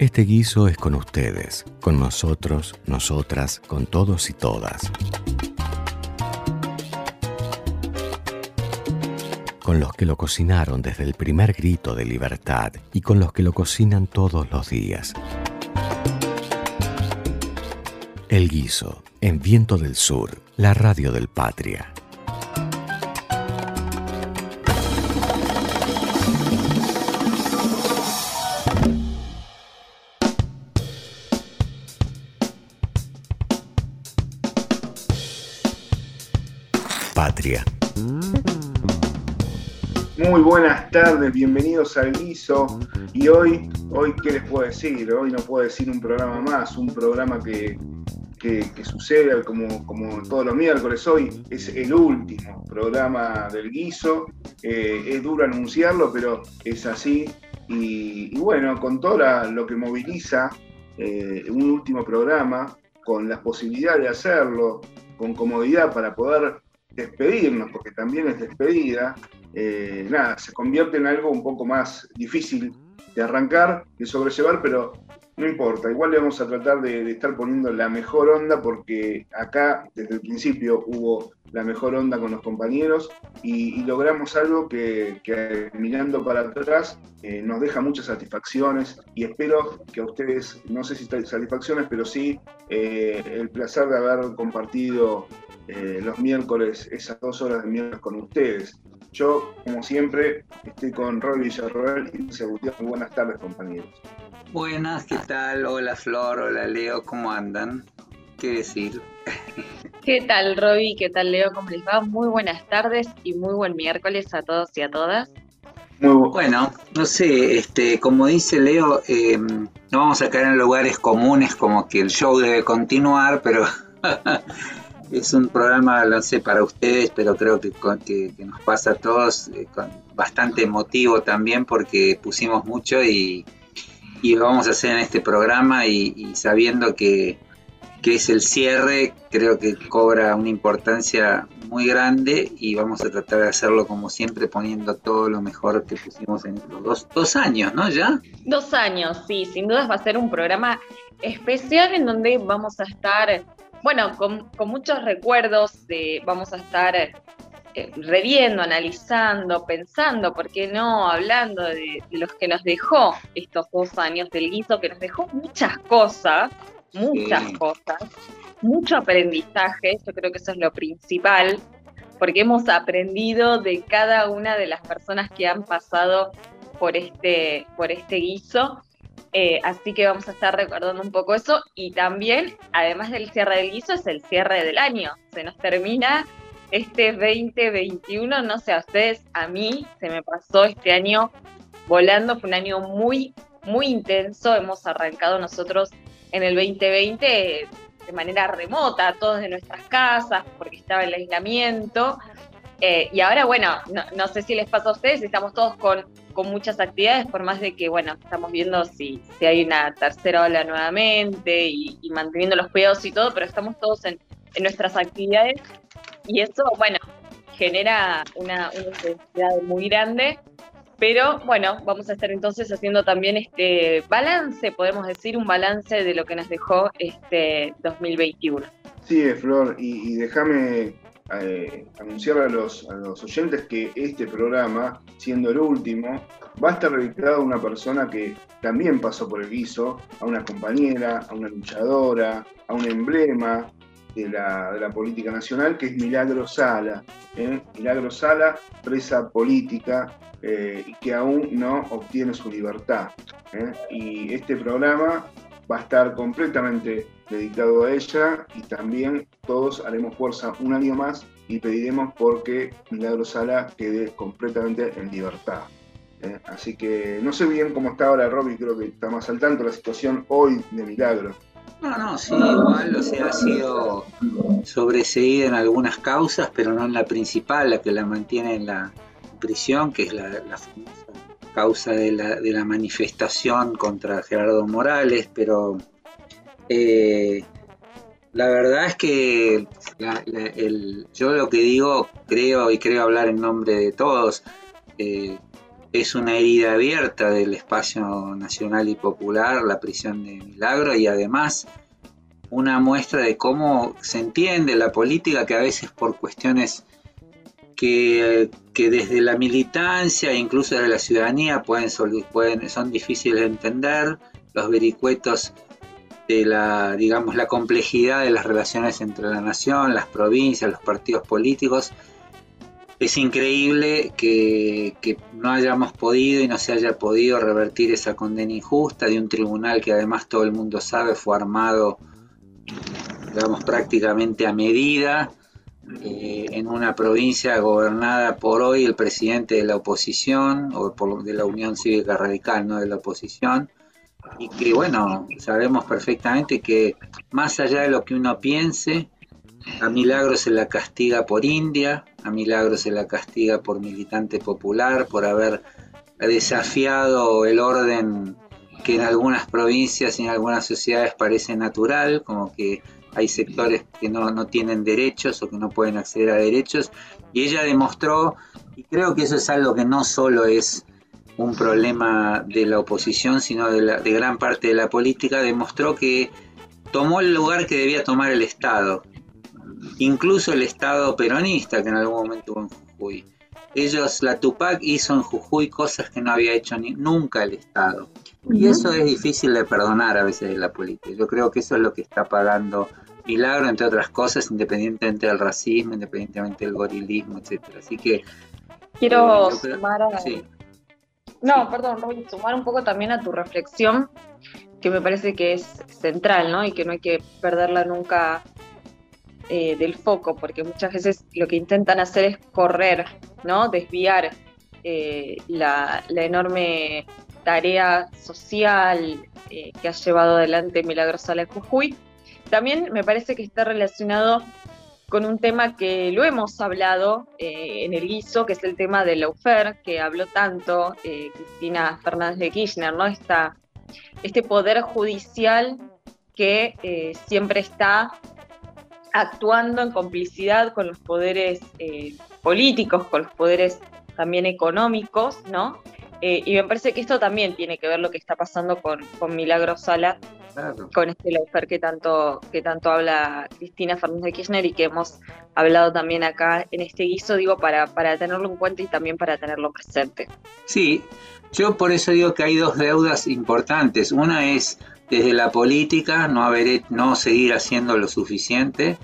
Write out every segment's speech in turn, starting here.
Este guiso es con ustedes, con nosotros, nosotras, con todos y todas. Con los que lo cocinaron desde el primer grito de libertad y con los que lo cocinan todos los días. El guiso, en Viento del Sur, la radio del Patria. Bienvenidos al Guiso. Y hoy, hoy, ¿qué les puedo decir? Hoy no puedo decir un programa más, un programa que, sucede como, como todos los miércoles. Hoy es el último programa del Guiso. Eh, es duro anunciarlo, pero es así. Y, bueno, con todo lo que moviliza eh, un último programa, con la posibilidad de hacerlo, con comodidad para poder despedirnos, porque también es despedida, eh, nada, se convierte en algo un poco más difícil de arrancar, de sobrellevar, pero no importa, igual le vamos a tratar de, estar poniendo la mejor onda porque acá desde el principio hubo la mejor onda con los compañeros y, logramos algo que, mirando para atrás eh, nos deja muchas satisfacciones y espero que a ustedes, no sé si satisfacciones, pero sí eh, el placer de haber compartido los miércoles, esas dos horas de miércoles con ustedes. Yo, como siempre, estoy con Roy Villarroel y Luis Muy buenas tardes, compañeros. Buenas, ¿qué tal? Hola Flor, hola Leo, ¿cómo andan? ¿Qué decir? ¿Qué tal, Roby? ¿Qué tal, Leo? ¿Cómo les va? Muy buenas tardes y muy buen miércoles a todos y a todas. Muy bueno, no sé, este, como dice Leo, eh, no vamos a caer en lugares comunes como que el show debe continuar, pero es un programa, lo sé, para ustedes, pero creo que, que, nos pasa a todos eh, con bastante emotivo también porque pusimos mucho y, y vamos a hacer en este programa y, sabiendo que, que, es el cierre, creo que cobra una importancia muy grande y vamos a tratar de hacerlo como siempre poniendo todo lo mejor que pusimos en los dos, dos años, ¿no? ¿Ya? Dos años, sí, sin dudas va a ser un programa especial en donde vamos a estar bueno, con, muchos recuerdos, de, vamos a estar eh, reviendo, analizando, pensando, ¿por qué no? Hablando de, los que nos dejó estos dos años del guiso, que nos dejó muchas cosas, muchas cosas, mucho aprendizaje, yo creo que eso es lo principal, porque hemos aprendido de cada una de las personas que han pasado por este, por este guiso eh, así que vamos a estar recordando un poco eso y también, además del cierre del guiso, es el cierre del año. Se nos termina este 2021, no sé a ustedes, a mí se me pasó este año volando, fue un año muy, muy intenso. Hemos arrancado nosotros en el 2020 de manera remota, todos de nuestras casas, porque estaba el aislamiento. Eh, y ahora, bueno, no, sé si les pasa a ustedes, estamos todos con, con muchas actividades, por más de que, bueno, estamos viendo si, si hay una tercera ola nuevamente y, manteniendo los cuidados y todo, pero estamos todos en, nuestras actividades y eso, bueno, genera una, una intensidad muy grande. Pero bueno, vamos a estar entonces haciendo también este balance, podemos decir, un balance de lo que nos dejó este 2021. Sí, Flor, y déjame eh, anunciar a los, oyentes que este programa, siendo el último, va a estar dedicado a una persona que también pasó por el guiso, a una compañera, a una luchadora, a un emblema de la, política nacional, que es Milagro Sala. ¿eh? Milagro Sala, presa política eh, que aún no obtiene su libertad. Y este programa va a estar completamente dedicado a ella y también todos haremos fuerza un año más y pediremos porque Milagro Sala quede completamente en libertad. ¿eh? Así que no sé bien cómo está ahora Robbie, creo que está más al tanto la situación hoy de Milagro. No, no, sí, igual, o sea, ha sido sobreseída en algunas causas, pero no en la principal, la que la mantiene en la prisión, que es la, famosa causa de la, de la manifestación contra Gerardo Morales, pero eh, la verdad es que yo lo que digo, creo y creo hablar en nombre de todos, eh, es una herida abierta del espacio nacional y popular, la prisión de Milagro, y además una muestra de cómo se entiende la política que a veces por cuestiones que, desde la militancia e incluso desde la ciudadanía pueden, pueden, son difíciles de entender, los vericuetos de la, digamos, la complejidad de las relaciones entre la nación, las provincias, los partidos políticos, es increíble que, no hayamos podido y no se haya podido revertir esa condena injusta de un tribunal que además todo el mundo sabe fue armado, digamos, prácticamente a medida, eh, en una provincia gobernada por hoy el presidente de la oposición, o por, de la Unión Cívica Radical, no de la oposición, y que bueno, sabemos perfectamente que más allá de lo que uno piense, a Milagro se la castiga por India, a Milagro se la castiga por militante popular, por haber desafiado el orden que en algunas provincias y en algunas sociedades parece natural, como que hay sectores que no, no, tienen derechos o que no pueden acceder a derechos. Y ella demostró, y creo que eso es algo que no solo es un problema de la oposición, sino de, la, de gran parte de la política, demostró que tomó el lugar que debía tomar el Estado, incluso el Estado peronista que en algún momento hubo en Jujuy. Ellos, la Tupac hizo en Jujuy cosas que no había hecho ni, nunca el Estado. Y eso es difícil de perdonar a veces en la política. Yo creo que eso es lo que está pagando Milagro, entre otras cosas, independientemente del racismo, independientemente del gorilismo, etcétera. Así que quiero eh, sumar a... No, perdón, a sumar un poco también a tu reflexión, que me parece que es central, ¿no? Y que no hay que perderla nunca eh, del foco, porque muchas veces lo que intentan hacer es correr, ¿no? Desviar eh, la, enorme tarea social eh, que ha llevado adelante Milagrosala Jujuy. También me parece que está relacionado con un tema que lo hemos hablado en el guiso, que es el tema de la UFER, que habló tanto Cristina Fernández de Kirchner, ¿no? este poder judicial que siempre está actuando en complicidad con los poderes eh, políticos, con los poderes también económicos, ¿no? Eh, y me parece que esto también tiene que ver lo que está pasando con, con Milagro Sala, con este lawfare que tanto, que tanto habla Cristina Fernández de Kirchner y que hemos hablado también acá en este guiso, digo, para, para tenerlo en cuenta y también para tenerlo presente. Sí, yo por eso digo que hay dos deudas importantes. Una es desde la política, no, haber, no seguir haciendo lo suficiente,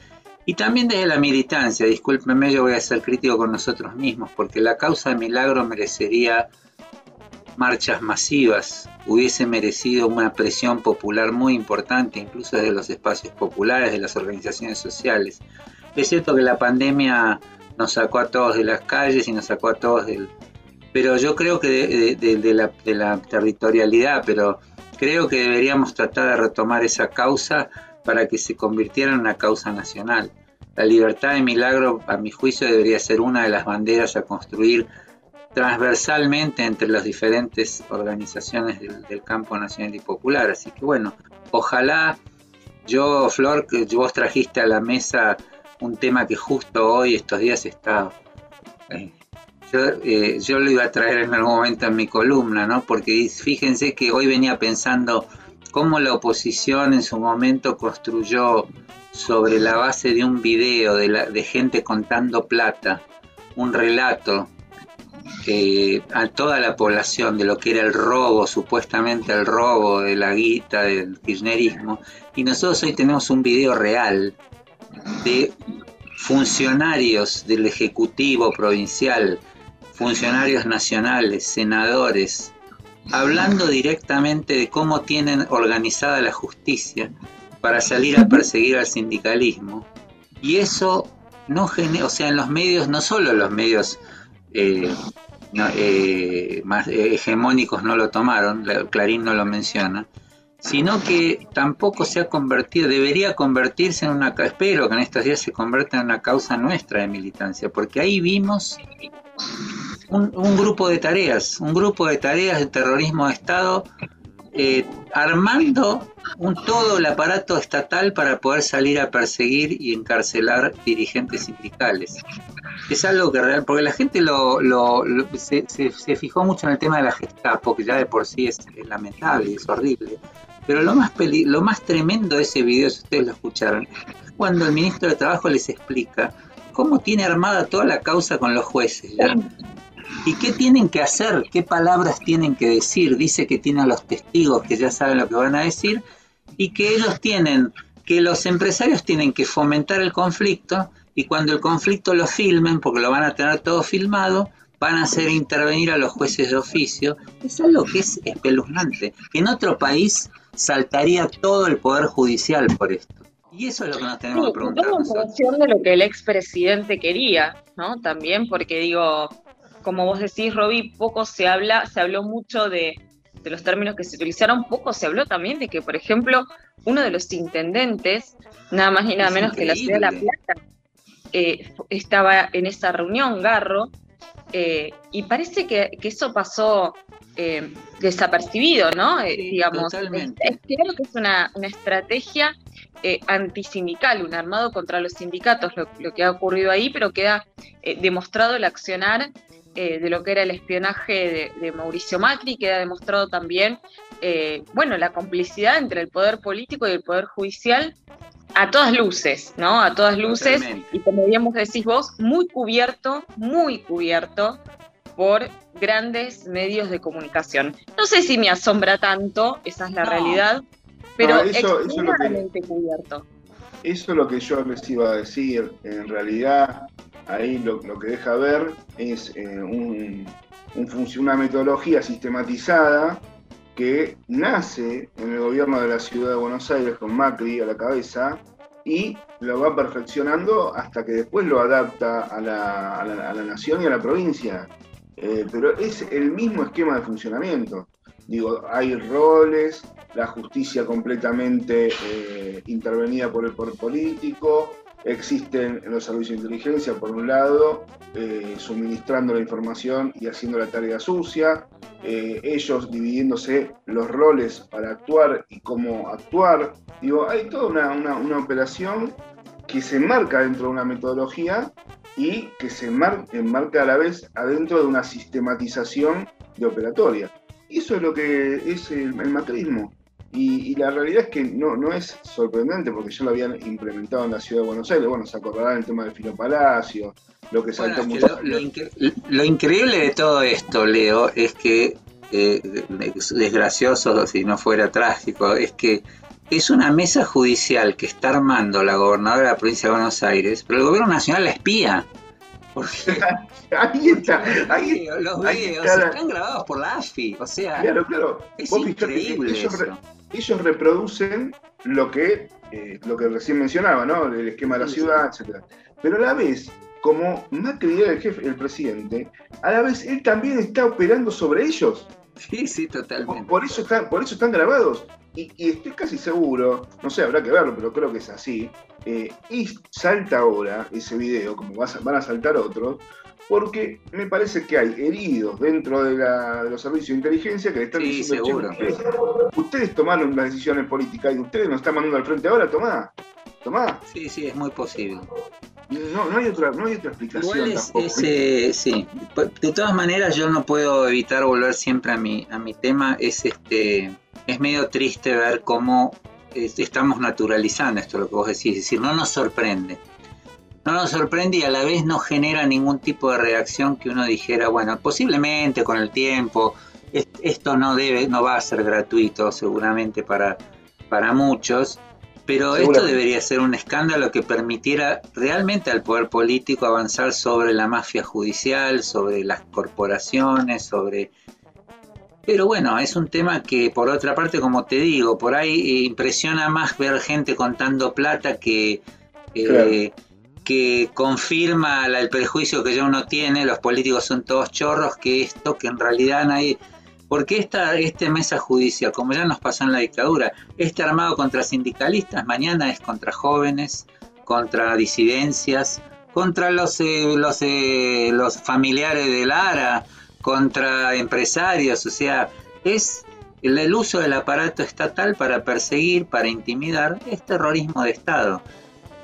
y también desde la militancia, discúlpeme, yo voy a ser crítico con nosotros mismos, porque la causa de Milagro merecería marchas masivas, hubiese merecido una presión popular muy importante, incluso desde los espacios populares, de las organizaciones sociales. Es cierto que la pandemia nos sacó a todos de las calles y nos sacó a todos del... Pero yo creo que de, la, de la territorialidad, pero Creo que deberíamos tratar de retomar esa causa para que se convirtiera en una causa nacional. La libertad de milagro, a mi juicio, debería ser una de las banderas a construir transversalmente entre las diferentes organizaciones del, campo nacional y popular. Así que bueno, ojalá yo, Flor, que vos trajiste a la mesa un tema que justo hoy, estos días, está eh, eh, yo, lo iba a traer en algún momento en mi columna, ¿no? Porque fíjense que hoy venía pensando cómo la oposición en su momento construyó sobre la base de un video de, gente contando plata, un relato eh, a toda la población de lo que era el robo, supuestamente el robo de la guita del kirchnerismo, y nosotros hoy tenemos un video real de funcionarios del Ejecutivo Provincial funcionarios nacionales, senadores, hablando directamente de cómo tienen organizada la justicia para salir a perseguir al sindicalismo. Y eso no genera, o sea, en los medios, no solo los medios eh, eh, más hegemónicos no lo tomaron, Clarín no lo menciona, sino que tampoco se ha convertido, debería convertirse en una, espero que en estos días se convierta en una causa nuestra de militancia, porque ahí vimos un, grupo de tareas, un grupo de tareas de terrorismo de Estado eh, armando un, todo el aparato estatal para poder salir a perseguir y encarcelar dirigentes sindicales. Es algo que real, porque la gente lo, se, fijó mucho en el tema de la Gestapo, que ya de por sí es, lamentable y es horrible. Pero lo más, lo más tremendo de ese video, si ustedes lo escucharon, es cuando el ministro de Trabajo les explica cómo tiene armada toda la causa con los jueces. ¿Y qué tienen que hacer? ¿Qué palabras tienen que decir? Dice que tienen los testigos que ya saben lo que van a decir y que ellos tienen, que los empresarios tienen que fomentar el conflicto y cuando el conflicto lo filmen, porque lo van a tener todo filmado, van a hacer intervenir a los jueces de oficio. Es algo que es espeluznante. En otro país saltaría todo el poder judicial por esto. Y eso es lo que nos tenemos que preguntar. en función de lo que el expresidente quería, ¿no? También porque digo, como vos decís, Roby, poco se habla, se habló mucho de, los términos que se utilizaron, poco se habló también de que, por ejemplo, uno de los intendentes, nada más y nada menos que la ciudad de La Plata, eh, estaba en esa reunión, Garro, eh, y parece que, eso pasó eh, desapercibido, ¿no? digamos, es, creo que es una, estrategia antisindical, un armado contra los sindicatos, lo, lo, que ha ocurrido ahí, pero queda demostrado el accionar de lo que era el espionaje de, Mauricio Macri, queda demostrado también, eh, bueno, la complicidad entre el poder político y el poder judicial a todas luces, ¿no? A todas luces, y como bien decís vos, muy cubierto, muy cubierto por grandes medios de comunicación. No sé si me asombra tanto, esa es la realidad, pero eso, extremadamente cubierto. Eso es lo que yo les iba a decir. En realidad, ahí lo, que deja ver es eh, un, una metodología sistematizada que nace en el gobierno de la ciudad de Buenos Aires con Macri a la cabeza y lo va perfeccionando hasta que después lo adapta a la, nación y a la provincia. Eh, pero es el mismo esquema de funcionamiento. Digo, hay roles, la justicia completamente eh, intervenida por el poder político, existen en los servicios de inteligencia, por un lado, eh, suministrando la información y haciendo la tarea sucia, eh, ellos dividiéndose los roles para actuar y cómo actuar. Digo, hay toda una, operación que se marca dentro de una metodología y que se enmarca a la vez adentro de una sistematización de operatoria. Eso es lo que es el, macrismo. Y, la realidad es que no, no es sorprendente porque ya lo habían implementado en la ciudad de Buenos Aires. Bueno, se acordarán el tema del Filo Palacio, lo que saltó mucho. Lo, increíble de todo esto, Leo, es que, eh, desgracioso si no fuera trágico, es que es una mesa judicial que está armando la gobernadora de la provincia de Buenos Aires, pero el gobierno nacional la espía. ahí está, ahí, los videos están grabados por la AFI, o sea, claro, claro. es increíble ellos, reproducen lo que, eh, lo que recién mencionaba, ¿no? El esquema de la ciudad, etc. Pero a la vez, como Macri era el jefe, el presidente, a la vez él también está operando sobre ellos. Sí, sí, totalmente. Por eso están, por eso están grabados. Y, estoy casi seguro, no sé, habrá que verlo, pero creo que es así. Eh, y salta ahora ese video, como van a saltar otros, porque me parece que hay heridos dentro de, los servicios de inteligencia que le están diciendo, ustedes, tomaron las decisiones políticas y ustedes nos están mandando al frente ahora, tomá, tomá. Sí, sí, es muy posible. No, no, hay, otra, no hay otra explicación. Igual es, sí. De todas maneras, yo no puedo evitar volver siempre a mi, a mi tema. Es este es medio triste ver cómo estamos naturalizando esto, lo que vos decís. Es decir, no nos sorprende. No nos sorprende y a la vez no genera ningún tipo de reacción que uno dijera, bueno, posiblemente con el tiempo, esto no debe, no va a ser gratuito seguramente para, para muchos, pero esto debería ser un escándalo que permitiera realmente al poder político avanzar sobre la mafia judicial, sobre las corporaciones, sobre... Pero bueno, es un tema que por otra parte, como te digo, por ahí impresiona más ver gente contando plata que, eh, que confirma el prejuicio que ya uno tiene, los políticos son todos chorros, que esto, que en realidad nadie porque esta, este mesa judicial, como ya nos pasó en la dictadura, este armado contra sindicalistas, mañana es contra jóvenes, contra disidencias, contra los, eh, los, eh, los familiares de Lara, contra empresarios, o sea, es el, uso del aparato estatal para perseguir, para intimidar, es terrorismo de Estado.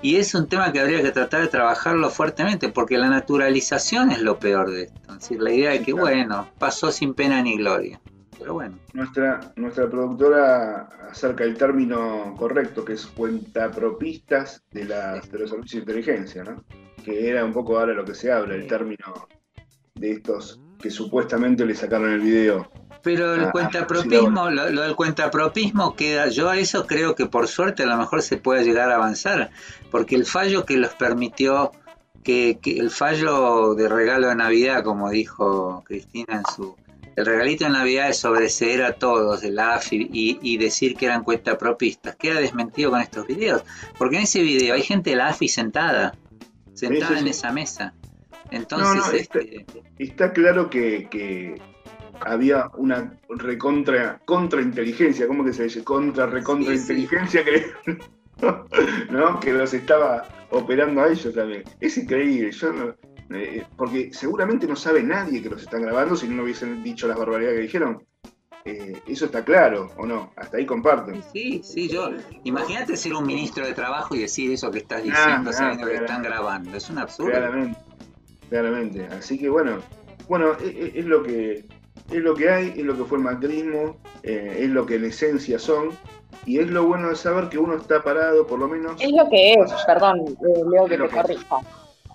Y es un tema que habría que tratar de trabajarlo fuertemente, porque la naturalización es lo peor de esto. Es decir, la idea de que, bueno, pasó sin pena ni gloria. Pero bueno. Nuestra, nuestra productora acerca el término correcto, que es cuentapropistas de, las, de los servicios de inteligencia, ¿no? Que era un poco ahora lo que se habla, el término de estos que supuestamente le sacaron el video pero el ah, cuentapropismo, lo, lo, del cuentapropismo queda, yo a eso creo que por suerte a lo mejor se puede llegar a avanzar, porque el fallo que los permitió, que, el fallo de regalo de Navidad, como dijo Cristina en su, el regalito de Navidad es sobreseer a todos de la AFI y, decir que eran cuentapropistas, queda desmentido con estos videos, porque en ese video hay gente de la AFI sentada, sentada en esa mesa. Entonces, este, está, claro que, que había una recontra contrainteligencia, ¿cómo que se dice? Contra recontra inteligencia que, ¿no? que los estaba operando a ellos también. Es increíble, yo eh, porque seguramente no sabe nadie que los están grabando si no hubiesen dicho las barbaridades que dijeron. Eh, eso está claro, ¿o no? Hasta ahí comparten. Sí, sí, yo. Imagínate ser un ministro de trabajo y decir eso que estás ah, diciendo ah, sabiendo que están grabando. Es un absurdo. Claramente, claramente. Así que bueno, bueno, e, e, es lo que es lo que hay, es lo que fue el macrismo, eh, es lo que en esencia son, y es lo bueno de saber que uno está parado, por lo menos. Es lo que es, perdón, eh, Leo que te corrija.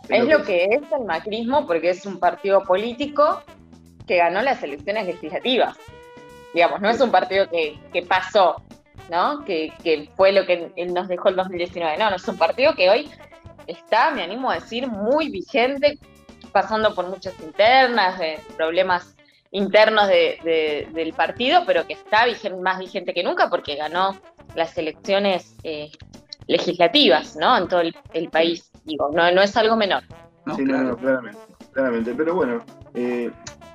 Es, lo, que, es. el macrismo porque es un partido político que ganó las elecciones legislativas. Digamos, no es un partido que, pasó, ¿no? Que, que, fue lo que nos dejó el 2019. No, no es un partido que hoy está, me animo a decir, muy vigente, pasando por muchas internas, de problemas internos del partido, pero que está más vigente que nunca porque ganó las elecciones eh, legislativas, ¿no? En todo el, país, digo, no, no es algo menor. Sí, no, claramente, claramente. Pero bueno, eh,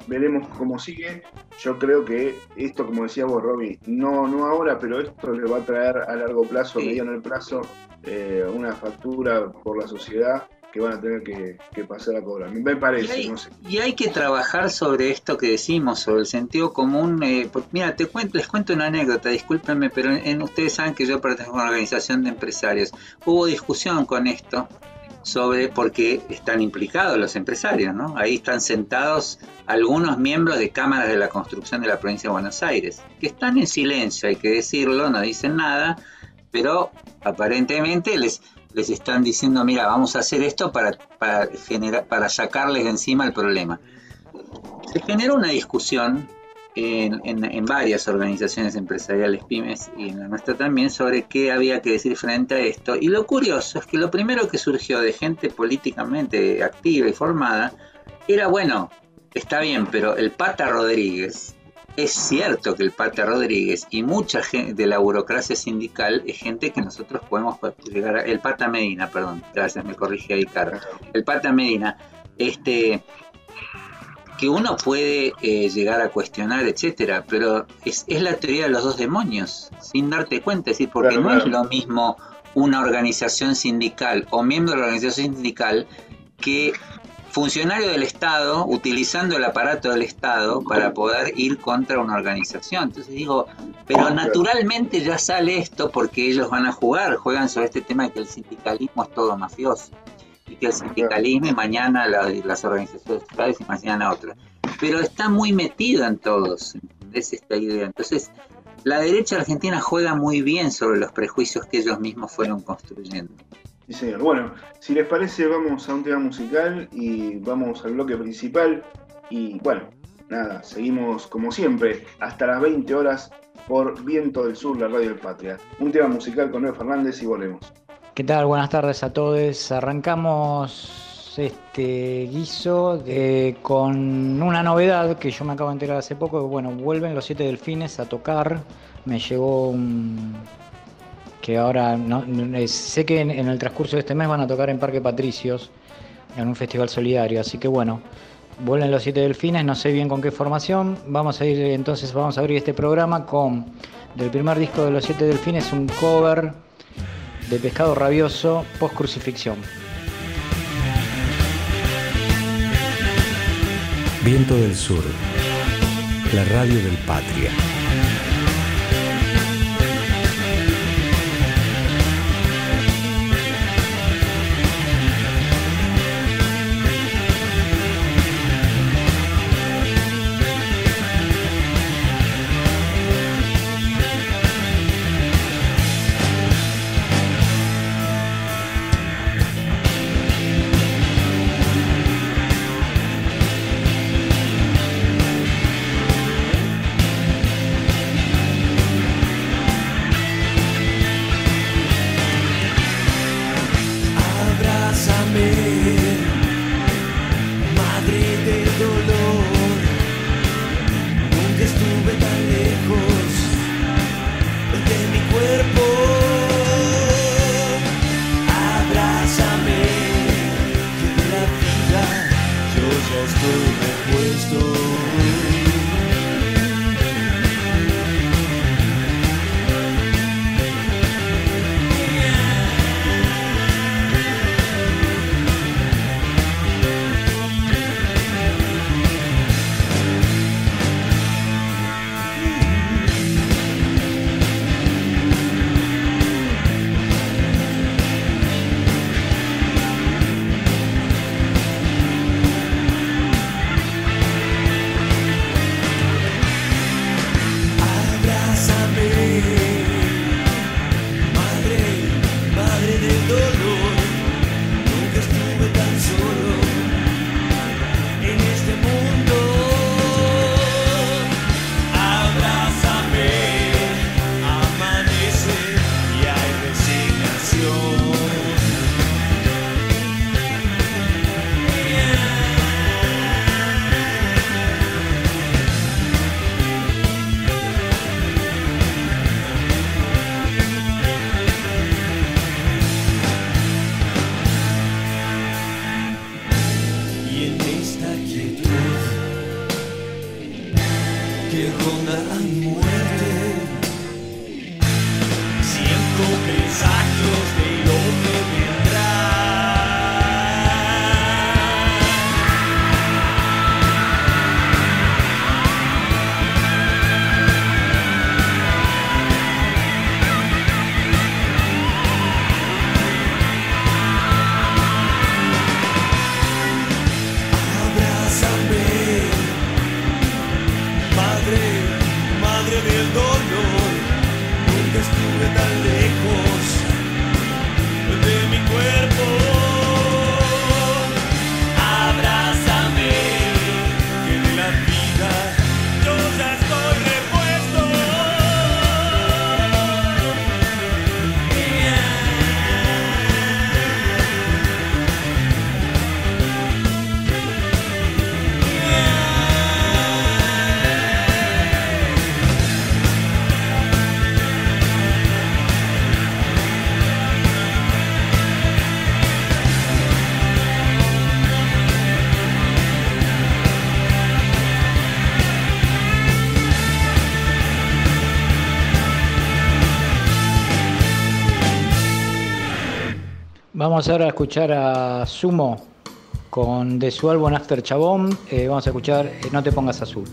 veremos cómo sigue. Yo creo que esto, como decía vos, Roby, no, no ahora, pero esto le va a traer a largo plazo, a mediano plazo, eh, una factura por la sociedad que van a tener que, pasar a cobrar. Me parece, y hay, Y hay que trabajar sobre esto que decimos, sobre el sentido común. Eh, mira, te cuento, les cuento una anécdota, discúlpenme, pero en, ustedes saben que yo pertenezco a una organización de empresarios. Hubo discusión con esto sobre porque están implicados los empresarios, ¿no? Ahí están sentados algunos miembros de cámaras de la construcción de la provincia de Buenos Aires, que están en silencio, hay que decirlo, no dicen nada, pero aparentemente les les están diciendo, mira, vamos a hacer esto para, para, generar, para sacarles de encima el problema. Se generó una discusión en, en, varias organizaciones empresariales pymes y en la nuestra también sobre qué había que decir frente a esto. Y lo curioso es que lo primero que surgió de gente políticamente activa y formada era, bueno, está bien, pero el Pata Rodríguez, es cierto que el Pata Rodríguez y mucha gente de la burocracia sindical es gente que nosotros podemos llegar a, el Pata Medina, perdón, gracias, me corrige ahí, Caro. El Pata Medina, este que uno puede eh, llegar a cuestionar, etcétera, pero es, es, la teoría de los dos demonios, sin darte cuenta, es decir, porque no es lo mismo una organización sindical o miembro de la organización sindical que funcionario del Estado utilizando el aparato del Estado para poder ir contra una organización. Entonces digo, pero naturalmente ya sale esto porque ellos van a jugar, juegan sobre este tema de que el sindicalismo es todo mafioso y que el sindicalismo y mañana las organizaciones estatales y mañana otras. Pero está muy metido en todos, es esta idea. Entonces, la derecha argentina juega muy bien sobre los prejuicios que ellos mismos fueron construyendo. Señor. Bueno, si les parece, vamos a un tema musical y vamos al bloque principal. Y bueno, nada, seguimos como siempre, hasta las 20 horas por Viento del Sur, la radio del Patria. Un tema musical con Nueve Fernández y volvemos. ¿Qué tal? Buenas tardes a todos. Arrancamos este guiso con una novedad que yo me acabo de enterar hace poco. Bueno, vuelven los siete delfines a tocar. Me llegó un, que ahora no, sé que en, el transcurso de este mes van a tocar en Parque Patricios, en un festival solidario, así que bueno, vuelven los siete delfines, no sé bien con qué formación, vamos a ir entonces, vamos a abrir este programa con, del primer disco de los siete delfines, un cover de Pescado Rabioso, post crucifixión. Viento del Sur, la radio del Patria. tan lejos. Vamos a escuchar a Sumo con de su álbum After Chabón. Eh, vamos a escuchar eh, No te pongas azul.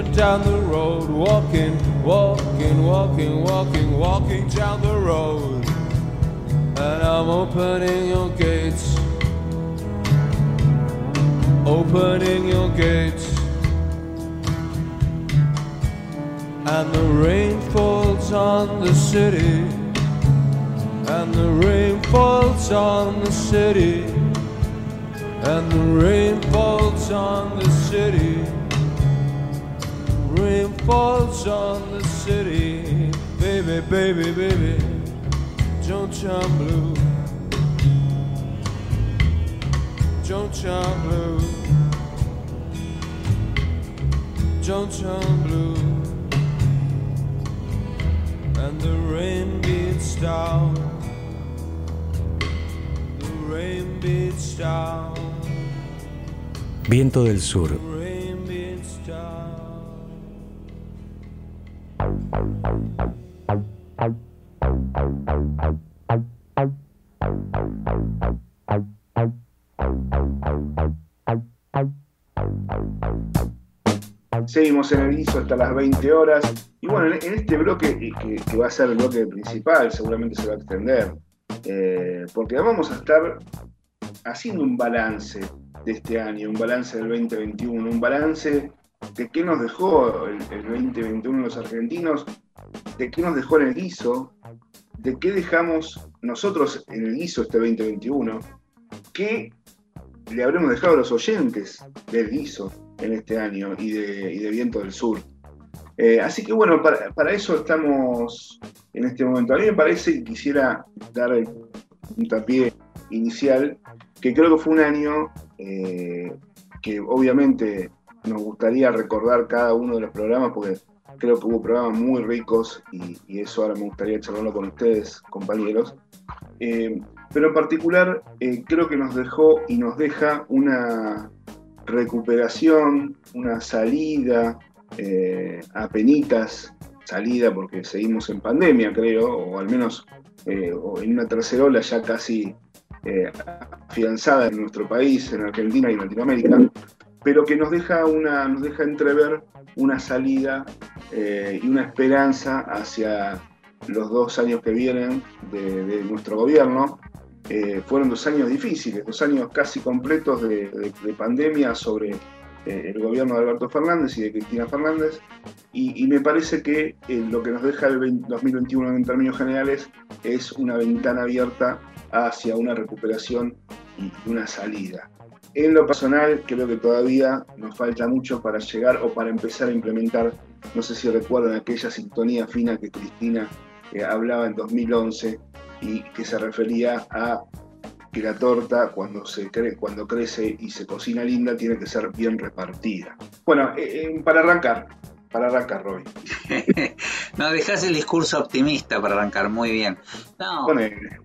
Moving down the road, walking, walking, walking, walking, walking down the road. And I'm opening your gates. Opening your gates. And the rain falls on the city. And the rain falls on the city. And the rain falls on the city. Falls on the city. Baby, baby, baby. Don't turn blue. Don't turn blue. Don't turn blue. And the rain beats down. The rain beats down. Viento del Sur, Seguimos en el ISO hasta las 20 horas. Y bueno, en, este bloque, que, que va a ser el bloque principal, seguramente se va a extender, eh, porque vamos a estar haciendo un balance de este año, un balance del 2021, un balance de qué nos dejó el, el 2021 los argentinos, de qué nos dejó en el ISO, de qué dejamos nosotros en el ISO este 2021, qué le habremos dejado a los oyentes del ISO en este año y de, Viento del Sur. Eh, así que bueno, para, eso estamos en este momento. A mí me parece que quisiera dar un tapié inicial, que creo que fue un año eh, que obviamente nos gustaría recordar cada uno de los programas, porque creo que hubo programas muy ricos y, eso ahora me gustaría charlarlo con ustedes, compañeros. Eh, pero en particular eh, creo que nos dejó y nos deja una recuperación, una salida, eh, a penitas, salida porque seguimos en pandemia, creo, o al menos eh, en una tercera ola ya casi afianzada en nuestro país, en Argentina y en Latinoamérica, pero que nos deja, una, nos deja entrever una salida eh, y una esperanza hacia los dos años que vienen de, nuestro gobierno. Eh, fueron dos años difíciles, dos años casi completos de, de, de pandemia sobre eh, el gobierno de Alberto Fernández y de Cristina Fernández, y, y me parece que lo que nos deja el 20, 2021 en términos generales es una ventana abierta hacia una recuperación y una salida. En lo personal, creo que todavía nos falta mucho para llegar o para empezar a implementar, no sé si recuerdan aquella sintonía fina que Cristina eh, hablaba en 2011 y que se refería a que la torta cuando, se cre cuando crece y se cocina linda tiene que ser bien repartida. Bueno, eh, eh, para arrancar, para arrancar, Roy. no, dejas el discurso optimista para arrancar, muy bien. No,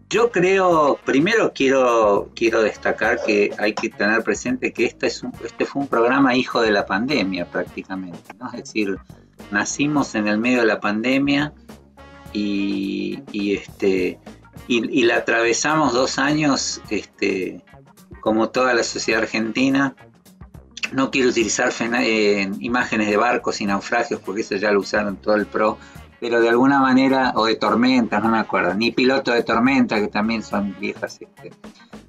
yo creo, primero quiero, quiero destacar que hay que tener presente que este, es un, este fue un programa hijo de la pandemia prácticamente, ¿no? es decir, nacimos en el medio de la pandemia y, y este, y, y, la atravesamos dos años este, como toda la sociedad argentina. No quiero utilizar eh, imágenes de barcos y naufragios porque eso ya lo usaron todo el pro, pero de alguna manera, o de tormentas, no me acuerdo, ni piloto de tormenta, que también son viejas este,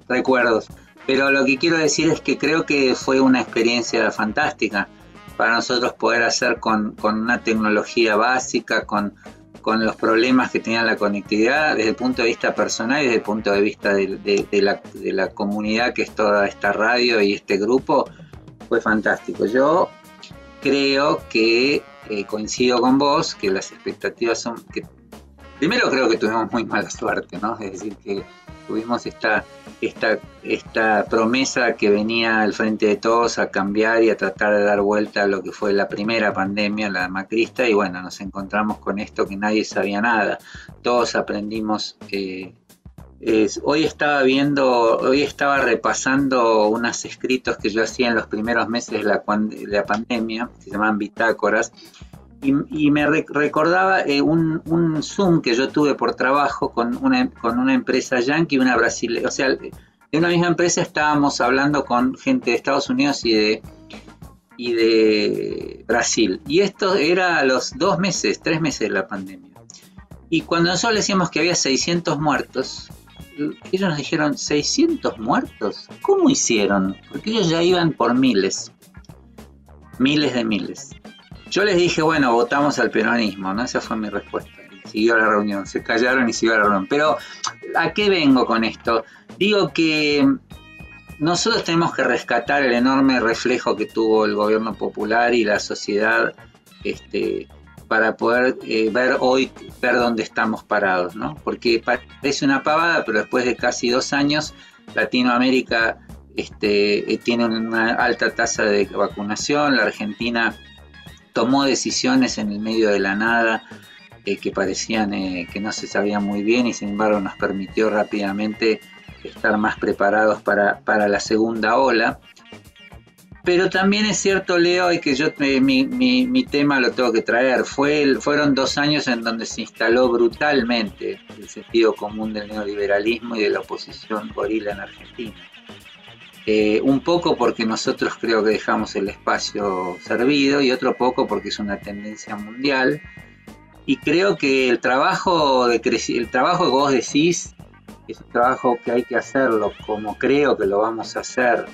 recuerdos. Pero lo que quiero decir es que creo que fue una experiencia fantástica para nosotros poder hacer con, con una tecnología básica, con, con los problemas que tenía la conectividad desde el punto de vista personal y desde el punto de vista de, de, la, de, la, comunidad que es toda esta radio y este grupo, fue fantástico. Yo creo que eh, coincido con vos, que las expectativas son... que Primero creo que tuvimos muy mala suerte, ¿no? Es decir, que tuvimos esta, esta, esta promesa que venía al frente de todos a cambiar y a tratar de dar vuelta a lo que fue la primera pandemia, la macrista, y bueno, nos encontramos con esto que nadie sabía nada. Todos aprendimos... Eh, hoy estaba viendo, hoy estaba repasando unos escritos que yo hacía en los primeros meses de la, de la pandemia, que se llaman bitácoras, y, me recordaba eh, un, Zoom que yo tuve por trabajo con una, con una empresa yankee y una brasileña. O sea, en una misma empresa estábamos hablando con gente de Estados Unidos y de, y de Brasil. Y esto era a los dos meses, tres meses de la pandemia. Y cuando nosotros decíamos que había 600 muertos, ellos nos dijeron, ¿600 muertos? ¿Cómo hicieron? Porque ellos ya iban por miles, miles de miles. Yo les dije, bueno, votamos al peronismo, ¿no? Esa fue mi respuesta. Siguió la reunión, se callaron y siguió la reunión. Pero, ¿a qué vengo con esto? Digo que nosotros tenemos que rescatar el enorme reflejo que tuvo el gobierno popular y la sociedad este, para poder eh, ver hoy, ver dónde estamos parados, ¿no? Porque parece una pavada, pero después de casi dos años, Latinoamérica este, eh, tiene una alta tasa de vacunación, la Argentina tomó decisiones en el medio de la nada eh, que parecían eh, que no se sabían muy bien y sin embargo nos permitió rápidamente estar más preparados para, la segunda ola. Pero también es cierto, Leo, y que yo eh, mi, tema lo tengo que traer. Fue fueron dos años en donde se instaló brutalmente el sentido común del neoliberalismo y de la oposición gorila en Argentina. Eh, un poco porque nosotros creo que dejamos el espacio servido y otro poco porque es una tendencia mundial. Y creo que el trabajo, de el trabajo que vos decís es un trabajo que hay que hacerlo como creo que lo vamos a hacer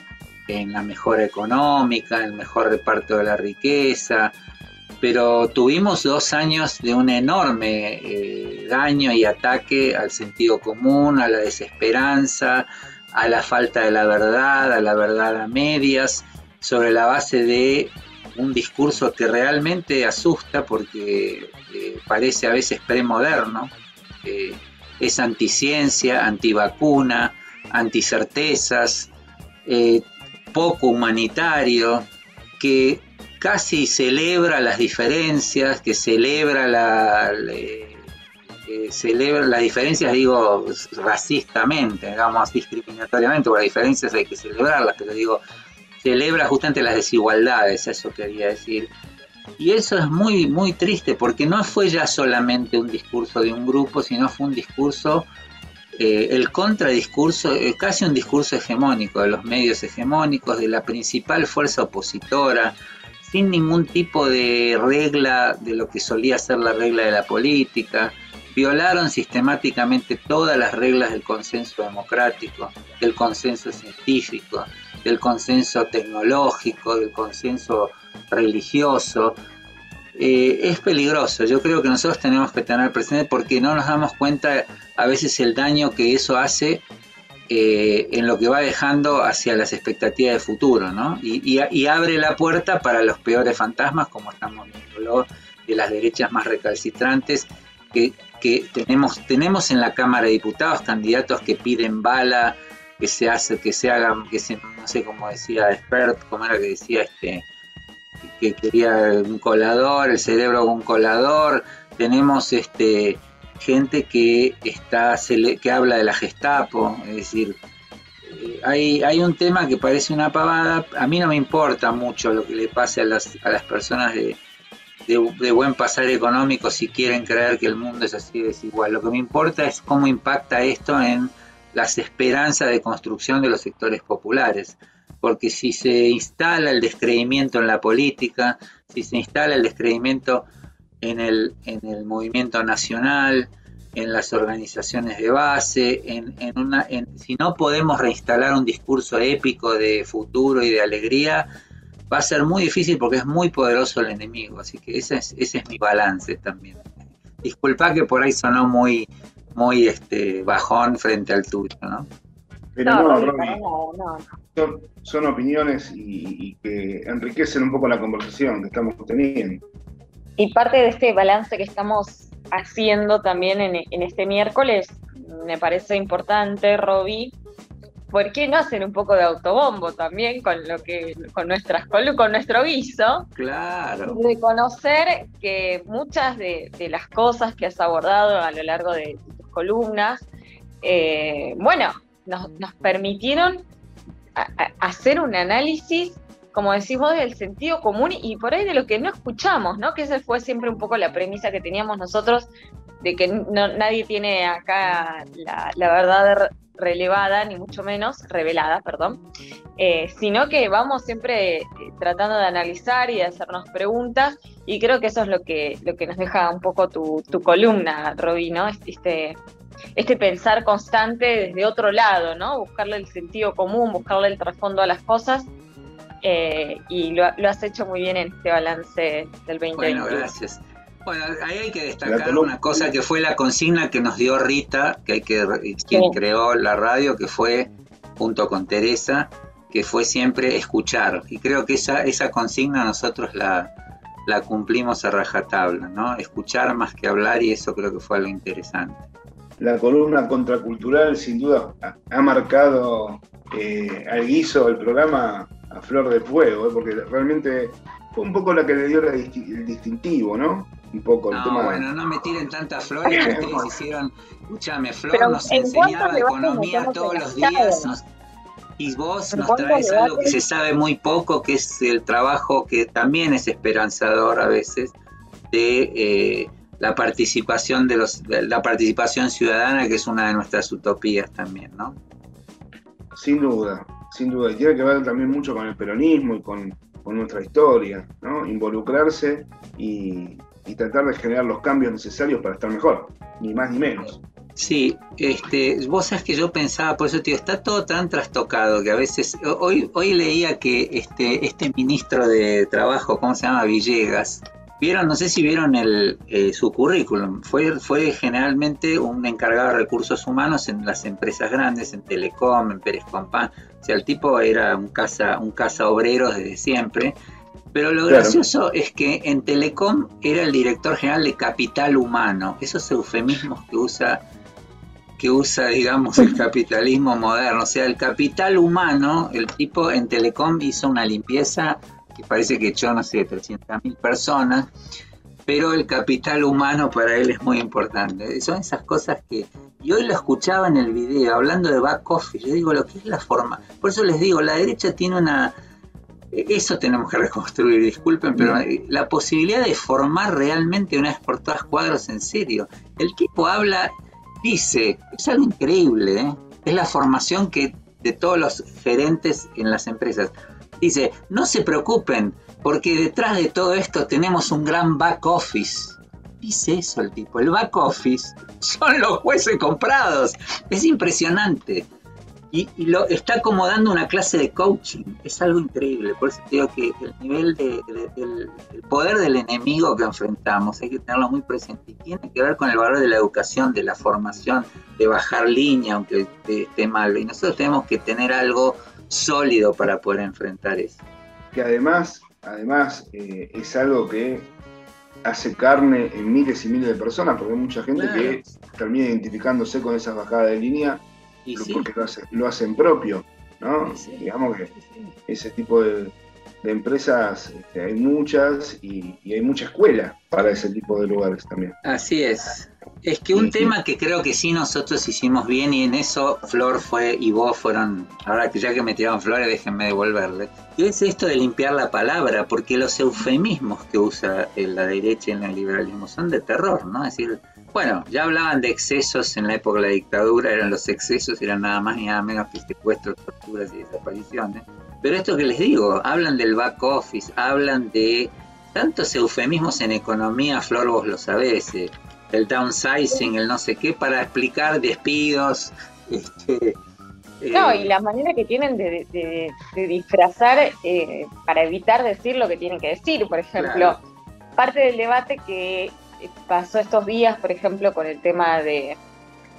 en la mejora económica, el mejor reparto de la riqueza, pero tuvimos dos años de un enorme eh, daño y ataque al sentido común, a la desesperanza, a la falta de la verdad, a la verdad a medias, sobre la base de un discurso que realmente asusta porque eh, parece a veces premoderno, eh, es anticiencia, antivacuna, anticertezas, eh, poco humanitario, que casi celebra las diferencias, que celebra la, celebra las diferencias, digo, racistamente, digamos, discriminatoriamente, porque las diferencias hay que celebrarlas, pero digo, celebra justamente las desigualdades, eso quería decir. Y eso es muy, muy triste, porque no fue ya solamente un discurso de un grupo, sino fue un discurso, eh, el contradiscurso, eh, casi un discurso hegemónico de los medios hegemónicos, de la principal fuerza opositora, sin ningún tipo de regla de lo que solía ser la regla de la política, violaron sistemáticamente todas las reglas del consenso democrático, del consenso científico, del consenso tecnológico, del consenso religioso. Eh, es peligroso, yo creo que nosotros tenemos que tener presente porque no nos damos cuenta a veces el daño que eso hace eh, en lo que va dejando hacia las expectativas de futuro, ¿no? Y, y, abre la puerta para los peores fantasmas, como estamos viendo de las derechas más recalcitrantes, que que tenemos, tenemos en la Cámara de Diputados candidatos que piden bala, que se hace, que se hagan, que se, no sé cómo decía expert, como era que decía este, que quería un colador, el cerebro con un colador, tenemos este gente que está que habla de la Gestapo, es decir, eh, hay, hay un tema que parece una pavada, a mí no me importa mucho lo que le pase a las, a las personas de, de, buen pasar económico si quieren creer que el mundo es así desigual. Lo que me importa es cómo impacta esto en las esperanzas de construcción de los sectores populares. Porque si se instala el descreimiento en la política, si se instala el descreimiento en el, en el movimiento nacional, en las organizaciones de base, en, en una, si no podemos reinstalar un discurso épico de futuro y de alegría, va a ser muy difícil porque es muy poderoso el enemigo. Así que ese es, ese es mi balance también. Disculpa que por ahí sonó muy, muy este, bajón frente al tuyo, ¿no? Pero no, no, Son, opiniones y, que enriquecen un poco la conversación que estamos teniendo. y parte de este balance que estamos haciendo también en, este miércoles, me parece importante, Roby, ¿por qué no hacer un poco de autobombo también con lo que, con nuestras con nuestro guiso? Claro. Reconocer que muchas de, las cosas que has abordado a lo largo de tus columnas, eh, bueno, nos, permitieron hacer un análisis como decís vos, del sentido común y por ahí de lo que no escuchamos, ¿no? Que esa fue siempre un poco la premisa que teníamos nosotros de que nadie tiene acá la, verdad relevada, ni mucho menos, revelada, perdón, eh, sino que vamos siempre eh, tratando de analizar y de hacernos preguntas, y creo que eso es lo que, lo que nos deja un poco tu, columna, Roby, ¿no? Este, este pensar constante desde otro lado, ¿no? Buscarle el sentido común, buscarle el trasfondo a las cosas eh, y lo, has hecho muy bien en este balance del 2020. Bueno, gracias. Bueno, ahí hay que destacar una cosa que fue la consigna que nos dio Rita, que hay que quien creó la radio, que fue junto con Teresa, que fue siempre escuchar. Y creo que esa, esa consigna nosotros la, la cumplimos a rajatabla, ¿no? Escuchar más que hablar y eso creo que fue algo interesante. La columna contracultural sin duda ha marcado eh, al guiso el programa a flor de fuego, ¿eh? porque realmente fue un poco la que le dio el distintivo, ¿no? Un poco el no, Bueno, no me tiren tantas flores, que ustedes hicieron. Escúchame, Flor nos enseñaba economía todos los días. y vos nos traes algo que se sabe muy poco, que es el trabajo que también es esperanzador a veces de eh, la participación de los, la participación ciudadana, que es una de nuestras utopías también, ¿no? Sin duda, sin duda, y tiene que ver también mucho con el peronismo y con, nuestra historia, ¿no? Involucrarse y, tratar de generar los cambios necesarios para estar mejor, ni más ni menos. Sí, este, vos sabés que yo pensaba, por eso tío, está todo tan trastocado que a veces, hoy, hoy leía que este, este ministro de Trabajo, ¿cómo se llama? Villegas, vieron, no sé si vieron el, eh, su currículum, fue, fue generalmente un encargado de recursos humanos en las empresas grandes, en Telecom, en Pérez Compán, o sea, el tipo era un casa, un casa obrero desde siempre, pero lo gracioso es que en Telecom era el director general de Capital Humano, esos eufemismos que usa que usa, digamos, el capitalismo moderno. O sea, el capital humano, el tipo en Telecom hizo una limpieza que parece que echó, no sé, 300.000 personas, pero el capital humano para él es muy importante. Son esas cosas que... Y hoy lo escuchaba en el video, hablando de back office, yo digo, lo que es la forma. Por eso les digo, la derecha tiene una... Eso tenemos que reconstruir, disculpen, pero la posibilidad de formar realmente una vez por todas cuadros en serio. El tipo habla, dice, es algo increíble, ¿eh? es la formación que de todos los gerentes en las empresas. Dice, no se preocupen, porque detrás de todo esto tenemos un gran back office. Dice eso el tipo, el back office son los jueces comprados. Es impresionante. Y, lo está como dando una clase de coaching. Es algo increíble. Por eso digo que el nivel de, el poder del enemigo que enfrentamos hay que tenerlo muy presente. Y tiene que ver con el valor de la educación, de la formación, de bajar línea, aunque esté mal. Y nosotros tenemos que tener algo sólido para poder enfrentar eso. Que además, además eh, es algo que hace carne en miles y miles de personas, porque hay mucha gente que termina identificándose con esas bajadas de línea porque lo, hacen propio, ¿no? Digamos que ese tipo de, empresas este, hay muchas y, y, hay mucha escuela para ese tipo de lugares también. Así es. Es que un tema que creo que sí nosotros hicimos bien y en eso Flor fue y vos fueron, ahora que ya que me tiraron flores déjenme devolverle, y es esto de limpiar la palabra, porque los eufemismos que usa la derecha en el liberalismo son de terror, ¿no? Es decir, bueno, ya hablaban de excesos en la época de la dictadura, eran los excesos, eran nada más ni nada menos que secuestros, torturas y desapariciones. Pero esto que les digo, hablan del back office, hablan de tantos eufemismos en economía, Flor, vos lo sabés, eh, el downsizing, el no sé qué, para explicar despidos. Este, no, eh, y la manera que tienen de, disfrazar eh, para evitar decir lo que tienen que decir. Por ejemplo, parte del debate que pasó estos días, por ejemplo, con el tema de,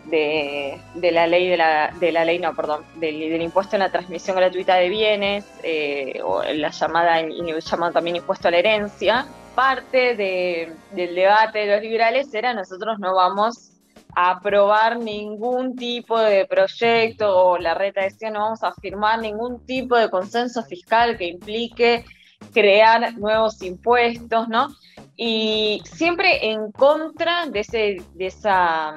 de, la ley de la, de la ley, no, perdón, del, impuesto en la transmisión gratuita de bienes, eh, o la llamada, llamado también impuesto a la herencia, parte del debate de los liberales era nosotros no vamos a aprobar ningún tipo de proyecto, o la reta decía no vamos a firmar ningún tipo de consenso fiscal que implique crear nuevos impuestos, ¿no? Y siempre en contra de, ese, de esa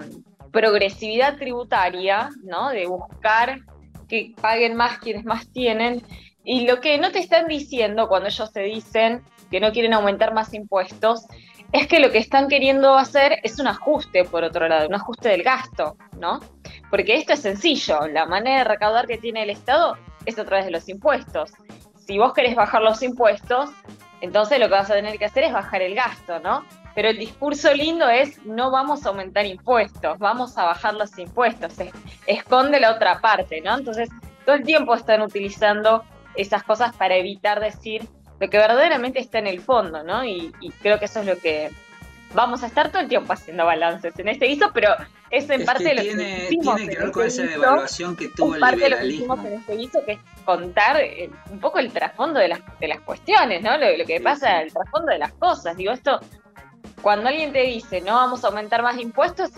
progresividad tributaria, ¿no? De buscar que paguen más quienes más tienen. Y lo que no te están diciendo cuando ellos te dicen que no quieren aumentar más impuestos, es que lo que están queriendo hacer es un ajuste, por otro lado, un ajuste del gasto, ¿no? Porque esto es sencillo, la manera de recaudar que tiene el Estado es a través de los impuestos. Si vos querés bajar los impuestos, entonces lo que vas a tener que hacer es bajar el gasto, ¿no? Pero el discurso lindo es no vamos a aumentar impuestos, vamos a bajar los impuestos, esconde la otra parte, ¿no? Entonces todo el tiempo están utilizando esas cosas para evitar decir lo que verdaderamente está en el fondo, ¿no? Y, creo que eso es lo que vamos a estar todo el tiempo haciendo balances en este guiso, pero es en parte de lo que hicimos Tiene que ver con esa devaluación que tuvo el parte de lo que hicimos en este guiso, que es contar eh, un poco el trasfondo de las, de las cuestiones, ¿no? Lo, que pasa, el trasfondo de las cosas. Digo, esto, cuando alguien te dice, no vamos a aumentar más impuestos,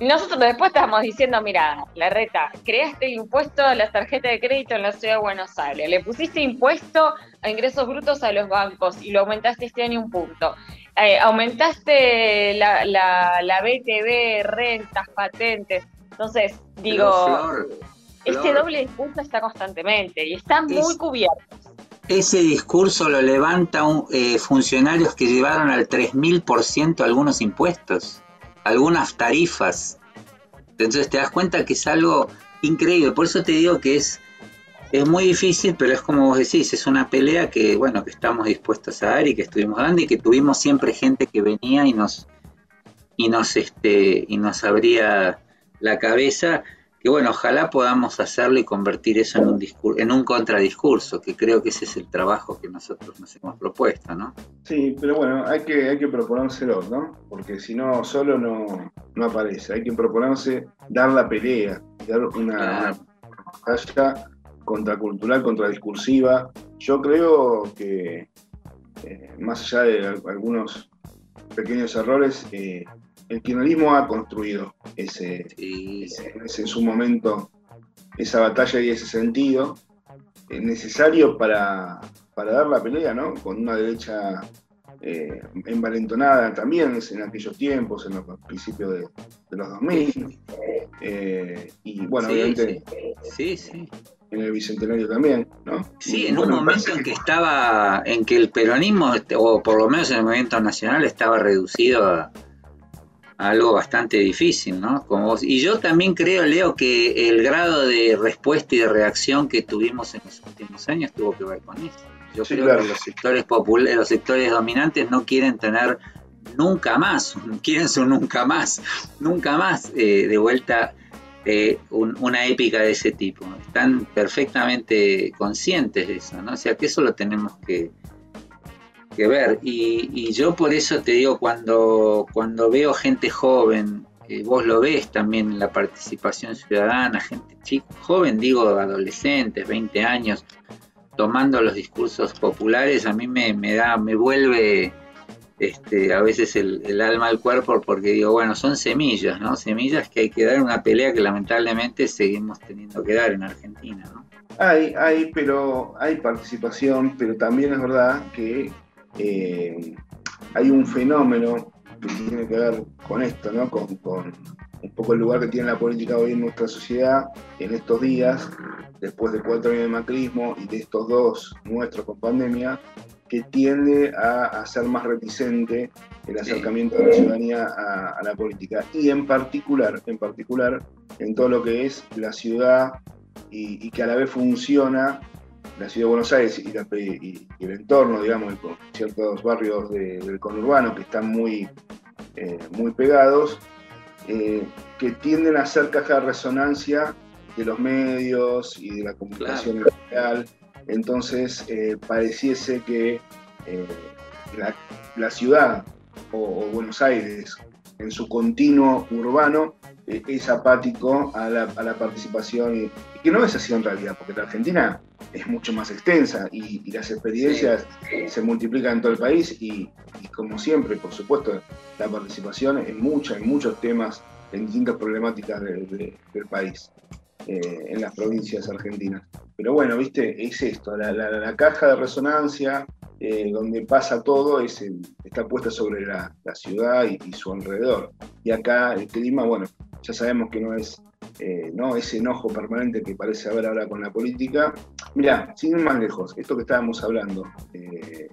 nosotros después estamos diciendo, mira, la reta, creaste el impuesto a las tarjetas de crédito en la ciudad de Buenos Aires, le pusiste impuesto a ingresos brutos a los bancos y lo aumentaste este año un punto. Eh, aumentaste la, la, BTV, rentas, patentes. Entonces, digo, este doble discurso está constantemente y está muy cubierto. Ese discurso lo levantan eh, funcionarios que llevaron al 3.000% algunos impuestos algunas tarifas. Entonces te das cuenta que es algo increíble. Por eso te digo que es, es muy difícil, pero es como vos decís, es una pelea que, bueno, que estamos dispuestos a dar y que estuvimos dando y que tuvimos siempre gente que venía y nos, y nos, este, y nos abría la cabeza que bueno, ojalá podamos hacerlo y convertir eso en un, en un contradiscurso, que creo que ese es el trabajo que nosotros nos hemos propuesto, ¿no? Sí, pero bueno, hay que, hay que proponérselo, ¿no? Porque si no, solo no, no aparece. Hay que proponerse dar la pelea, dar una, batalla contracultural, contradiscursiva. Yo creo que, eh, más allá de algunos pequeños errores, eh, el kirchnerismo ha construido ese, en su momento esa batalla y ese sentido es necesario para, dar la pelea, ¿no? Con una derecha eh, envalentonada también en aquellos tiempos, en los principios de, los 2000. Eh, y bueno, obviamente sí, sí. en el bicentenario también, ¿no? Sí, en un momento en que estaba, en que el peronismo, este, o por lo menos en el movimiento nacional, estaba reducido a, algo bastante difícil, ¿no? Como y yo también creo, Leo, que el grado de respuesta y de reacción que tuvimos en los últimos años tuvo que ver con eso. Yo creo que los sectores populares, los sectores dominantes no quieren tener nunca más, quieren su nunca más, nunca más eh, de vuelta eh, una épica de ese tipo. Están perfectamente conscientes de eso, ¿no? O sea que eso lo tenemos que, que ver. Y, yo por eso te digo, cuando, cuando veo gente joven, eh, vos lo ves también en la participación ciudadana, gente chica, joven, digo adolescentes, 20 años, tomando los discursos populares, a mí me, me da, me vuelve este, a veces el, alma al cuerpo porque digo, bueno, son semillas, ¿no? Semillas que hay que dar en una pelea que lamentablemente seguimos teniendo que dar en Argentina, ¿no? Hay, hay, pero hay participación, pero también es verdad que eh, hay un fenómeno que tiene que ver con esto, ¿no? Con, un poco el lugar que tiene la política hoy en nuestra sociedad en estos días, después de cuatro años de macrismo y de estos dos nuestros con pandemia, que tiende a, ser más reticente el acercamiento de la ciudadanía a, la política y en particular, en particular en todo lo que es la ciudad y que a la vez funciona la ciudad de Buenos Aires y, el entorno, digamos, con ciertos barrios del conurbano que están muy, eh, muy pegados, eh, que tienden a ser caja de resonancia de los medios y de la comunicación en general. Entonces, eh, pareciese que la, ciudad o, Buenos Aires en su continuo urbano es apático a la, participación, y, que no es así en realidad, porque la Argentina es mucho más extensa y, las experiencias se multiplican en todo el país y, como siempre, por supuesto, la participación en, mucha, en muchos temas, en distintas problemáticas del país, eh, en las provincias argentinas. Pero bueno, viste, es esto, la caja de resonancia eh, donde pasa todo es está puesta sobre la, ciudad y, su alrededor. Y acá el clima, bueno, ya sabemos que no es eh, ¿no? ese enojo permanente que parece haber ahora con la política. Mira, sin ir más lejos, esto que estábamos hablando, eh,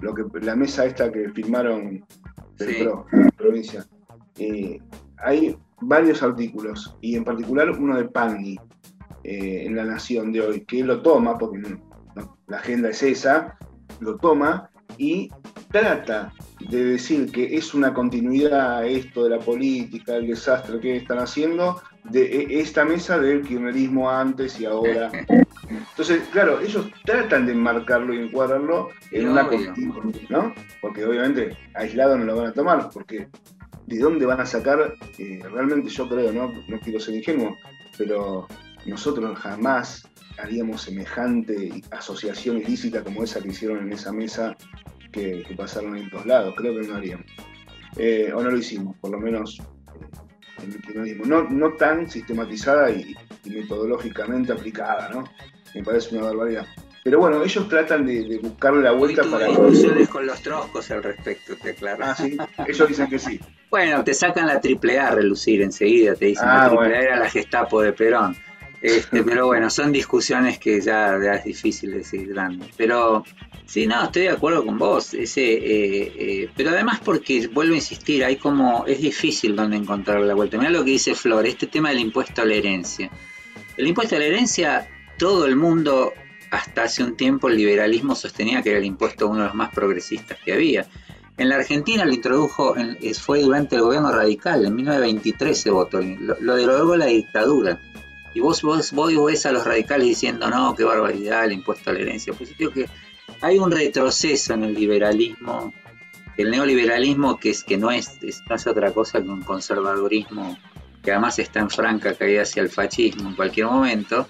lo que, la mesa esta que firmaron del PRO, la provincia, hay varios artículos, y en particular uno de Pagni en La Nación de hoy, que lo toma, porque la agenda es esa, lo toma y trata de decir que es una continuidad esto de la política, el desastre que están haciendo, de e, esta mesa del kirchnerismo antes y ahora. Entonces, claro, ellos tratan de enmarcarlo y encuadrarlo en una continuidad, ¿no? Porque obviamente aislado no lo van a tomar, porque ¿de dónde van a sacar? Eh, realmente yo creo, ¿no? No quiero ser ingenuo, pero nosotros jamás haríamos semejante asociación ilícita como esa que hicieron en esa mesa que, pasaron en todos lados. Creo que no haríamos. Eh, o no lo hicimos, por lo menos en el kirchnerismo. No, no tan sistematizada y, metodológicamente aplicada, ¿no? Me parece una barbaridad. Pero bueno, ellos tratan de, buscarle la vuelta Hoy para. discusiones con los troscos al respecto, te aclaro. Ah, sí, ellos dicen que sí. Bueno, te sacan la triple A a relucir enseguida, te dicen ah, la triple A era la Gestapo de Perón. Este, pero bueno, son discusiones que ya, es difícil decir grande. Pero sí, no, estoy de acuerdo con vos. Ese, eh, eh, pero además porque, vuelvo a insistir, hay como, es difícil donde encontrar la vuelta. Mira lo que dice Flor, este tema del impuesto a la herencia. El impuesto a la herencia, todo el mundo, hasta hace un tiempo, el liberalismo sostenía que era el impuesto uno de los más progresistas que había. En la Argentina lo introdujo, fue durante el gobierno radical, en 1923 se votó, lo, lo derogó la dictadura y vos, vos, vos ves a los radicales diciendo, no, qué barbaridad el impuesto a la herencia. Pues digo que hay un retroceso en el liberalismo, el neoliberalismo que, es, que no, es, no es otra cosa que un conservadurismo que además está en franca caída hacia el fascismo en cualquier momento,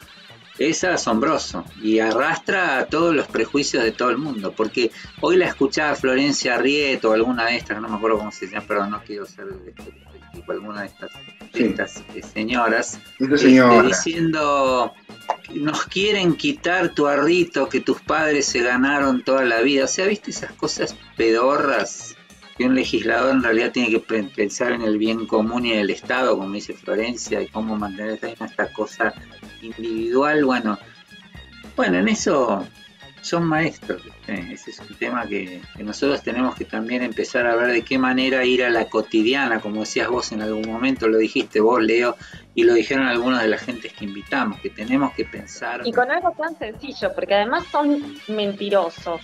es asombroso y arrastra a todos los prejuicios de todo el mundo. Porque hoy la escuchaba Florencia Rieto alguna de estas, no me acuerdo cómo se llama, perdón, no quiero ser tipo alguna de estas, eh, señoras, este, diciendo nos quieren quitar tu arrito que tus padres se ganaron toda la vida. O sea, ¿viste esas cosas pedorras? Que un legislador en realidad tiene que pensar en el bien común y en el Estado, como dice Florencia, y cómo mantener esta cosa individual. Bueno, bueno, en eso son maestros. Ese es un tema que, nosotros tenemos que también empezar a ver de qué manera ir a la cotidiana, como decías vos en algún momento, lo dijiste vos, Leo, y lo dijeron algunos de las gentes que invitamos, que tenemos que pensar. Y con algo tan sencillo, porque además son mentirosos,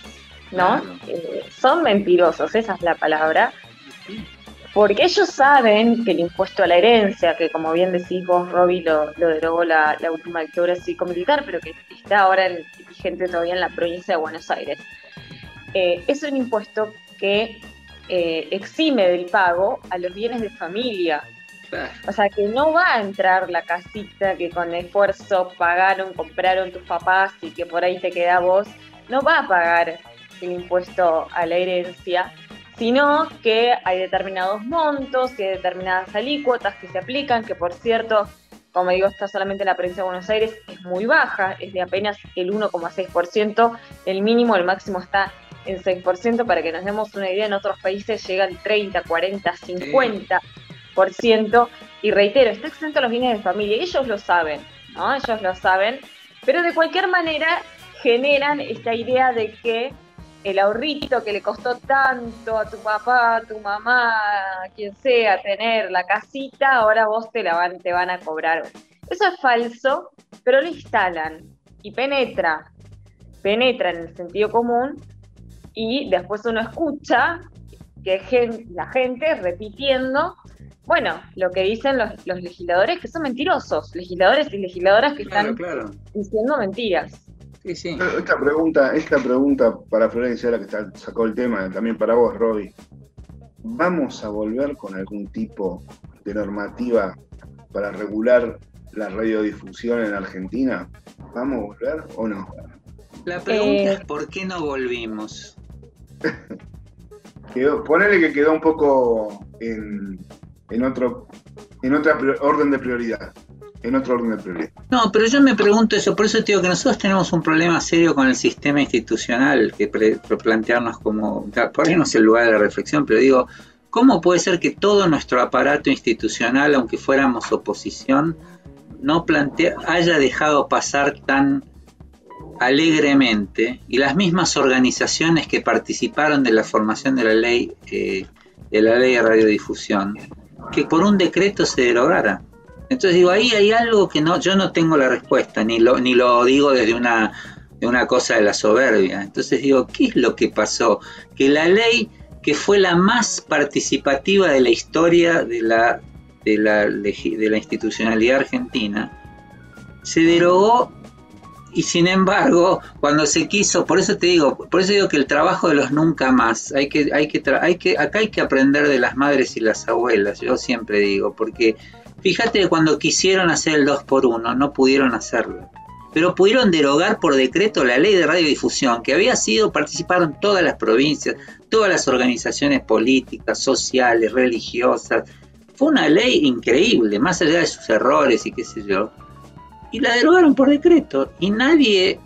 ¿no? Eh, son mentirosos, esa es la palabra. Porque ellos saben que el impuesto a la herencia, que como bien decís vos, Roby, lo, derogó la, última dictadura cívico-militar, pero que está ahora en, vigente todavía en la provincia de Buenos Aires, eh, es un impuesto que eh, exime del pago a los bienes de familia. O sea, que no va a entrar la casita que con esfuerzo pagaron, compraron tus papás y que por ahí te queda vos, no va a pagar el impuesto a la herencia, sino que hay determinados montos y hay determinadas alícuotas que se aplican, que por cierto, como digo, está solamente en la provincia de Buenos Aires, es muy baja, es de apenas el 1,6%, el mínimo, el máximo está en 6%, para que nos demos una idea, en otros países llegan 30, 40, 50%, y reitero, está exento a los bienes de familia, ellos lo saben, ¿no? Ellos lo saben, pero de cualquier manera generan esta idea de que el ahorrito que le costó tanto a tu papá, a tu mamá, a quien sea, tener la casita, ahora vos te la van, te van a cobrar. Eso es falso, pero lo instalan y penetra, penetra en el sentido común y después uno escucha que la gente repitiendo, bueno, lo que dicen los, legisladores que son mentirosos, legisladores y legisladoras que están diciendo mentiras. Esta pregunta, esta pregunta para Florencia, la que sacó el tema, también para vos, Roby. ¿vamos a volver con algún tipo de normativa para regular la radiodifusión en Argentina? ¿Vamos a volver o no? La pregunta Eh. es ¿por qué no volvimos? Quedó, ponele que quedó un poco en, en otro en otra orden de prioridad. En otro orden de prioridad. No, pero yo me pregunto eso, por eso te digo que nosotros tenemos un problema serio con el sistema institucional, que plantearnos como, por ahí no es el lugar de la reflexión, pero digo, ¿cómo puede ser que todo nuestro aparato institucional, aunque fuéramos oposición, no plantea, haya dejado pasar tan alegremente y las mismas organizaciones que participaron de la formación de la ley eh, de la ley de radiodifusión que por un decreto se derogara entonces digo ahí hay algo que no yo no tengo la respuesta ni lo ni lo digo desde una de una cosa de la soberbia. Entonces digo qué es lo que pasó que la ley que fue la más participativa de la historia de la de la, de la institucionalidad argentina se derogó y sin embargo, cuando se quiso, por eso te digo, por eso digo que el trabajo de los nunca más, hay que, hay que, hay que, acá hay que aprender de las madres y las abuelas, yo siempre digo, porque fíjate cuando quisieron hacer el 2 por 1 no pudieron hacerlo. Pero pudieron derogar por decreto la ley de radiodifusión, que había sido, participaron todas las provincias, todas las organizaciones políticas, sociales, religiosas. Fue una ley increíble, más allá de sus errores y qué sé yo y la derogaron por decreto y nadie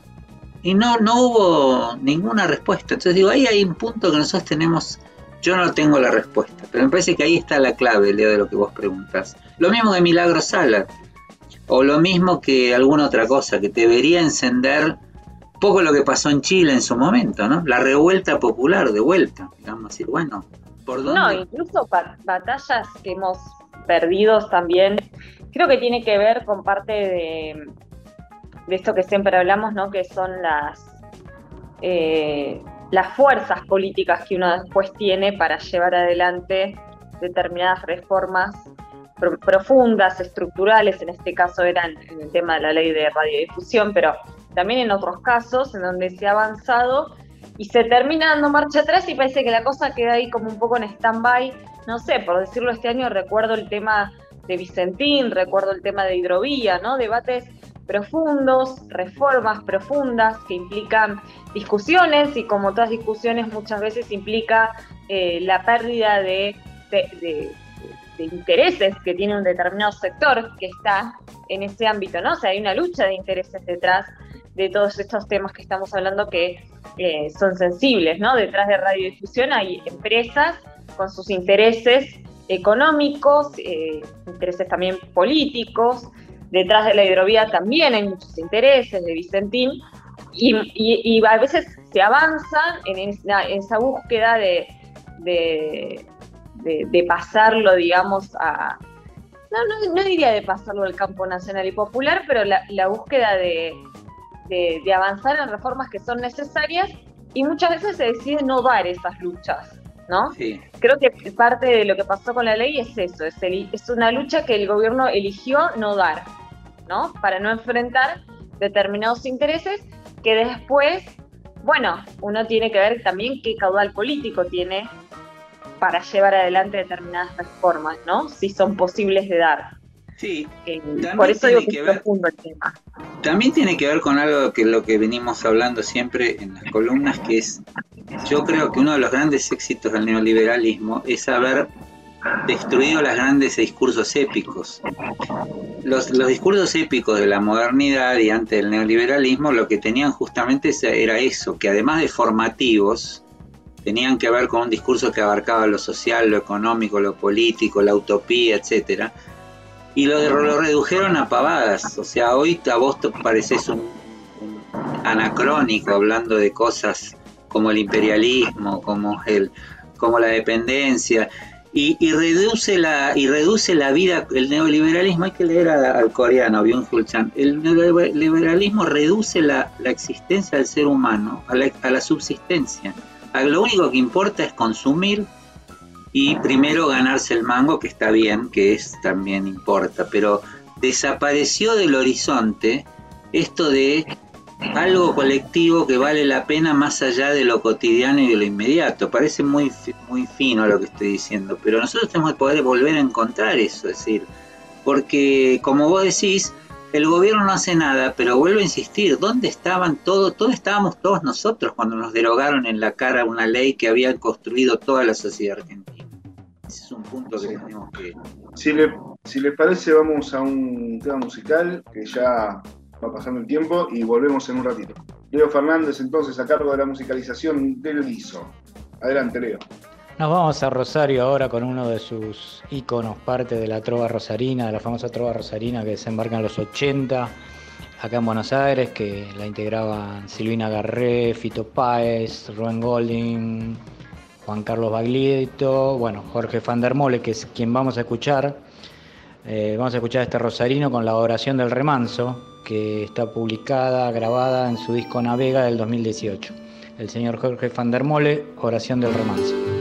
y no no hubo ninguna respuesta entonces digo ahí hay un punto que nosotros tenemos yo no tengo la respuesta pero me parece que ahí está la clave Leo de lo que vos preguntas lo mismo que Milagro Sala o lo mismo que alguna otra cosa que debería encender poco lo que pasó en Chile en su momento no la revuelta popular de vuelta digamos decir bueno por dónde No, incluso ba- batallas que hemos perdido también, creo que tiene que ver con parte de, de esto que siempre hablamos, ¿no? Que son las, eh, las fuerzas políticas que uno después tiene para llevar adelante determinadas reformas pro- profundas, estructurales, en este caso eran en el tema de la ley de radiodifusión, pero también en otros casos en donde se ha avanzado y se termina dando marcha atrás y parece que la cosa queda ahí como un poco en stand-by. No sé, por decirlo este año recuerdo el tema de Vicentín, recuerdo el tema de hidrovía, ¿no? Debates profundos, reformas profundas que implican discusiones y como todas discusiones muchas veces implica eh, la pérdida de, intereses que tiene un determinado sector que está en ese ámbito, ¿no? O sea, hay una lucha de intereses detrás de todos estos temas que estamos hablando que eh, son sensibles, ¿no? Detrás de radiodifusión hay empresas con sus intereses económicos, eh, intereses también políticos, detrás de la hidrovía también hay muchos intereses de Vicentín, y, y- y a veces se avanza en esa, en esa búsqueda de, de, de- de pasarlo, digamos, a... No, no, no diría de pasarlo al campo nacional y popular, pero la, la búsqueda de, de, de avanzar en reformas que son necesarias y muchas veces se decide no dar esas luchas, ¿no? Sí. Creo que parte de lo que pasó con la ley es eso, es, el- es una lucha que el gobierno eligió no dar, ¿no? Para no enfrentar determinados intereses que después, bueno, uno tiene que ver también qué caudal político tiene para llevar adelante determinadas reformas, ¿no? Si son posibles de dar. Sí, Eh, por eso digo que, que es profundo el tema. También tiene que ver con algo que lo que venimos hablando siempre en las columnas, que es, yo creo que uno de los grandes éxitos del neoliberalismo es haber destruido los grandes discursos épicos. Los, los discursos épicos de la modernidad y antes del neoliberalismo lo que tenían justamente era eso, que además de formativos, tenían que ver con un discurso que abarcaba lo social, lo económico, lo político, la utopía, etcétera y lo, lo redujeron a pavadas. O sea, hoy a vos pareces un, un anacrónico hablando de cosas como el imperialismo, como el, como la dependencia. Y, y reduce la y reduce la vida el neoliberalismo hay que leer a- al coreano Byung-Chul Chan. El neoliberalismo reduce la, la existencia del ser humano a la, a la subsistencia. A lo único que importa es consumir y primero ganarse el mango, que está bien, que es también importa, pero desapareció del horizonte esto de algo colectivo que vale la pena más allá de lo cotidiano y de lo inmediato. Parece muy, muy fino lo que estoy diciendo, pero nosotros tenemos que poder volver a encontrar eso, es decir, porque como vos decís, el gobierno no hace nada, pero vuelvo a insistir, ¿dónde estaban todos? ¿Dónde estábamos todos nosotros cuando nos derogaron en la cara una ley que había construido toda la sociedad argentina? Ese es un punto que tenemos que... Si, le, si les parece, vamos a un tema musical que ya va pasando el tiempo y volvemos en un ratito. Leo Fernández, entonces, a cargo de la musicalización del guiso. Adelante, Leo. Nos vamos a Rosario ahora con uno de sus íconos, parte de la trova rosarina, de la famosa trova rosarina que desembarca en los 80 acá en Buenos Aires, que la integraban Silvina Garré, Fito Páez, Rubén Golding, Juan Carlos Baglietto, bueno, Jorge Fandermole, que es quien vamos a escuchar. Eh, vamos a escuchar este rosarino con la oración del remanso, que está publicada, grabada en su disco Navega del 2018. El señor Jorge Fandermole, oración del remanso.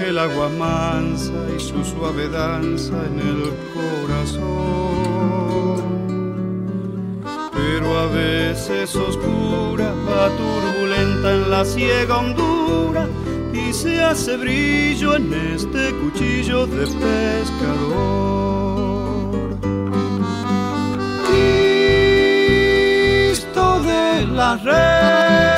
el agua mansa y su suave danza en el corazón. Pero a veces oscura, va turbulenta en la ciega hondura y se hace brillo en este cuchillo de pescador. las redes.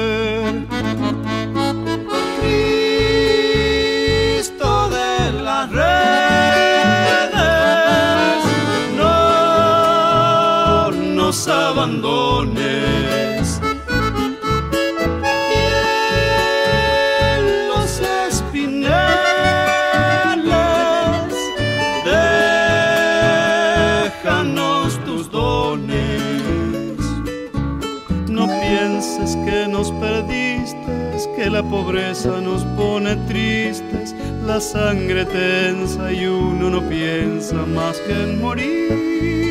Abandones. En los déjanos tus dones. No pienses que nos perdiste, que la pobreza nos pone tristes, la sangre tensa y uno no piensa más que en morir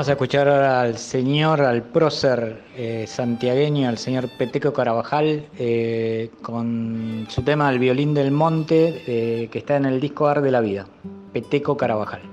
Vamos a escuchar ahora al señor, al prócer eh, santiagueño, al señor Peteco Carabajal, eh, con su tema El violín del monte, eh, que está en el disco Ar de la Vida. Peteco Carabajal.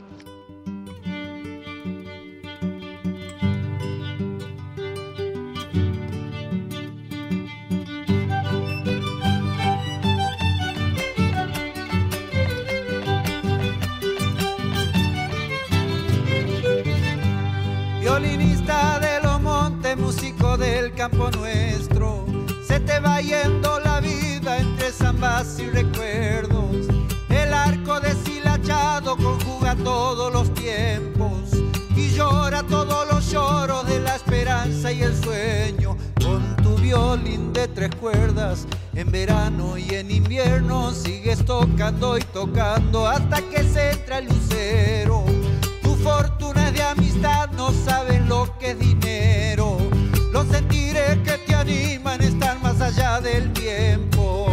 Campo nuestro, se te va yendo la vida entre zambas y recuerdos. El arco deshilachado conjuga todos los tiempos y llora todos los lloros de la esperanza y el sueño. Con tu violín de tres cuerdas, en verano y en invierno sigues tocando y tocando hasta que se entra el lucero. Tu fortuna de amistad, no sabes lo que es dinero. Los sentires que te animan están más allá del tiempo.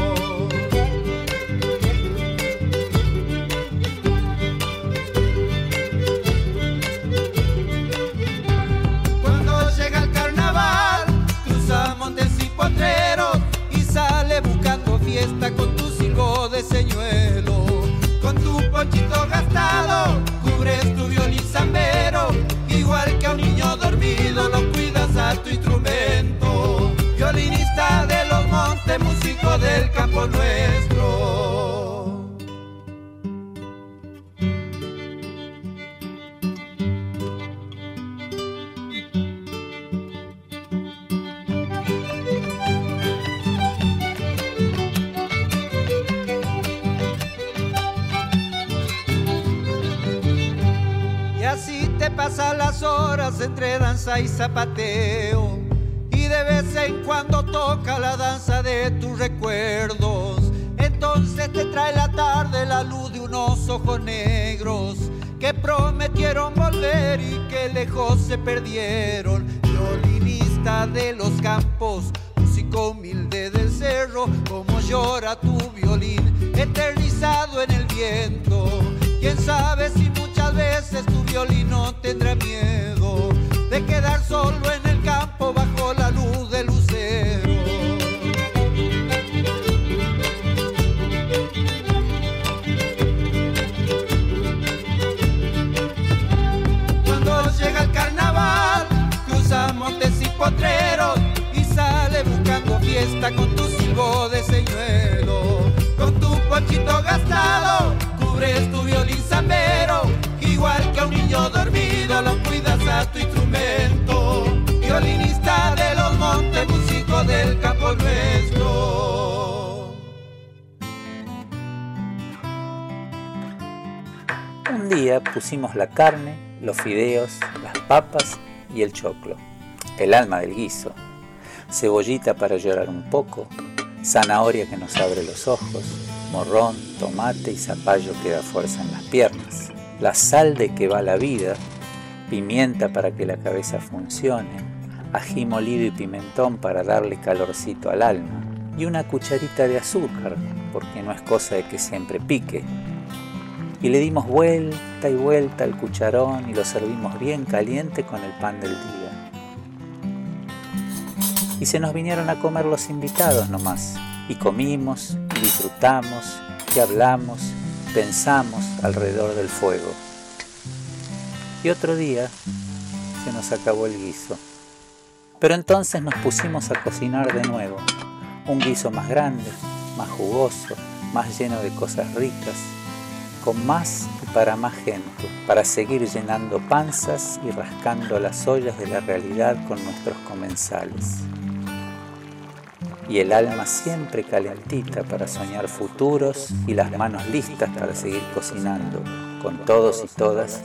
Cuando llega el carnaval, cruza montes y potreros y sale buscando fiesta con tu silbo de señuelo. Con tu ponchito gastado, cubres tu violín dormido lo cuidas a tu instrumento. Violinista de los montes, músico del campo nuestro. Pasan las horas entre danza y zapateo. Y de vez en cuando toca la danza de tus recuerdos. Entonces te trae la tarde la luz de unos ojos negros que prometieron volver y que lejos se perdieron. Violinista de los campos, músico humilde del cerro, como llora tu violín, eternizado en el viento. Quién sabe si veces tu violín no tendrá miedo de quedar solo pusimos la carne, los fideos, las papas y el choclo, el alma del guiso, cebollita para llorar un poco, zanahoria que nos abre los ojos, morrón, tomate y zapallo que da fuerza en las piernas, la sal de que va la vida, pimienta para que la cabeza funcione, ají molido y pimentón para darle calorcito al alma, y una cucharita de azúcar, porque no es cosa de que siempre pique, y le dimos vuelta y vuelta al cucharón y lo servimos bien caliente con el pan del día. Y se nos vinieron a comer los invitados nomás, y comimos, y disfrutamos, y hablamos, pensamos alrededor del fuego. Y otro día se nos acabó el guiso. Pero entonces nos pusimos a cocinar de nuevo, un guiso más grande, más jugoso, más lleno de cosas ricas, con más y para más gente, para seguir llenando panzas y rascando las ollas de la realidad con nuestros comensales. Y el alma siempre calentita para soñar futuros y las manos listas para seguir cocinando con todos y todas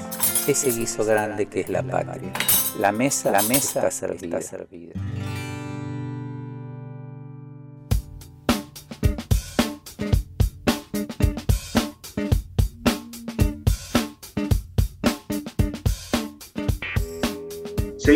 ese guiso grande que es la patria. La mesa, la mesa está servida.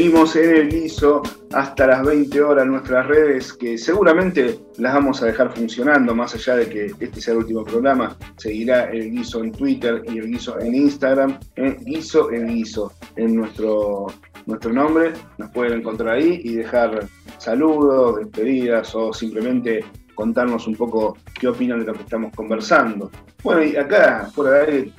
Seguimos en el guiso hasta las 20 horas nuestras redes, que seguramente las vamos a dejar funcionando, más allá de que este sea el último programa. Seguirá el guiso en Twitter y el guiso en Instagram. En guiso el guiso en nuestro, nuestro nombre. Nos pueden encontrar ahí y dejar saludos, despedidas o simplemente contarnos un poco qué opinan de lo que estamos conversando. Bueno, y acá, por ahí,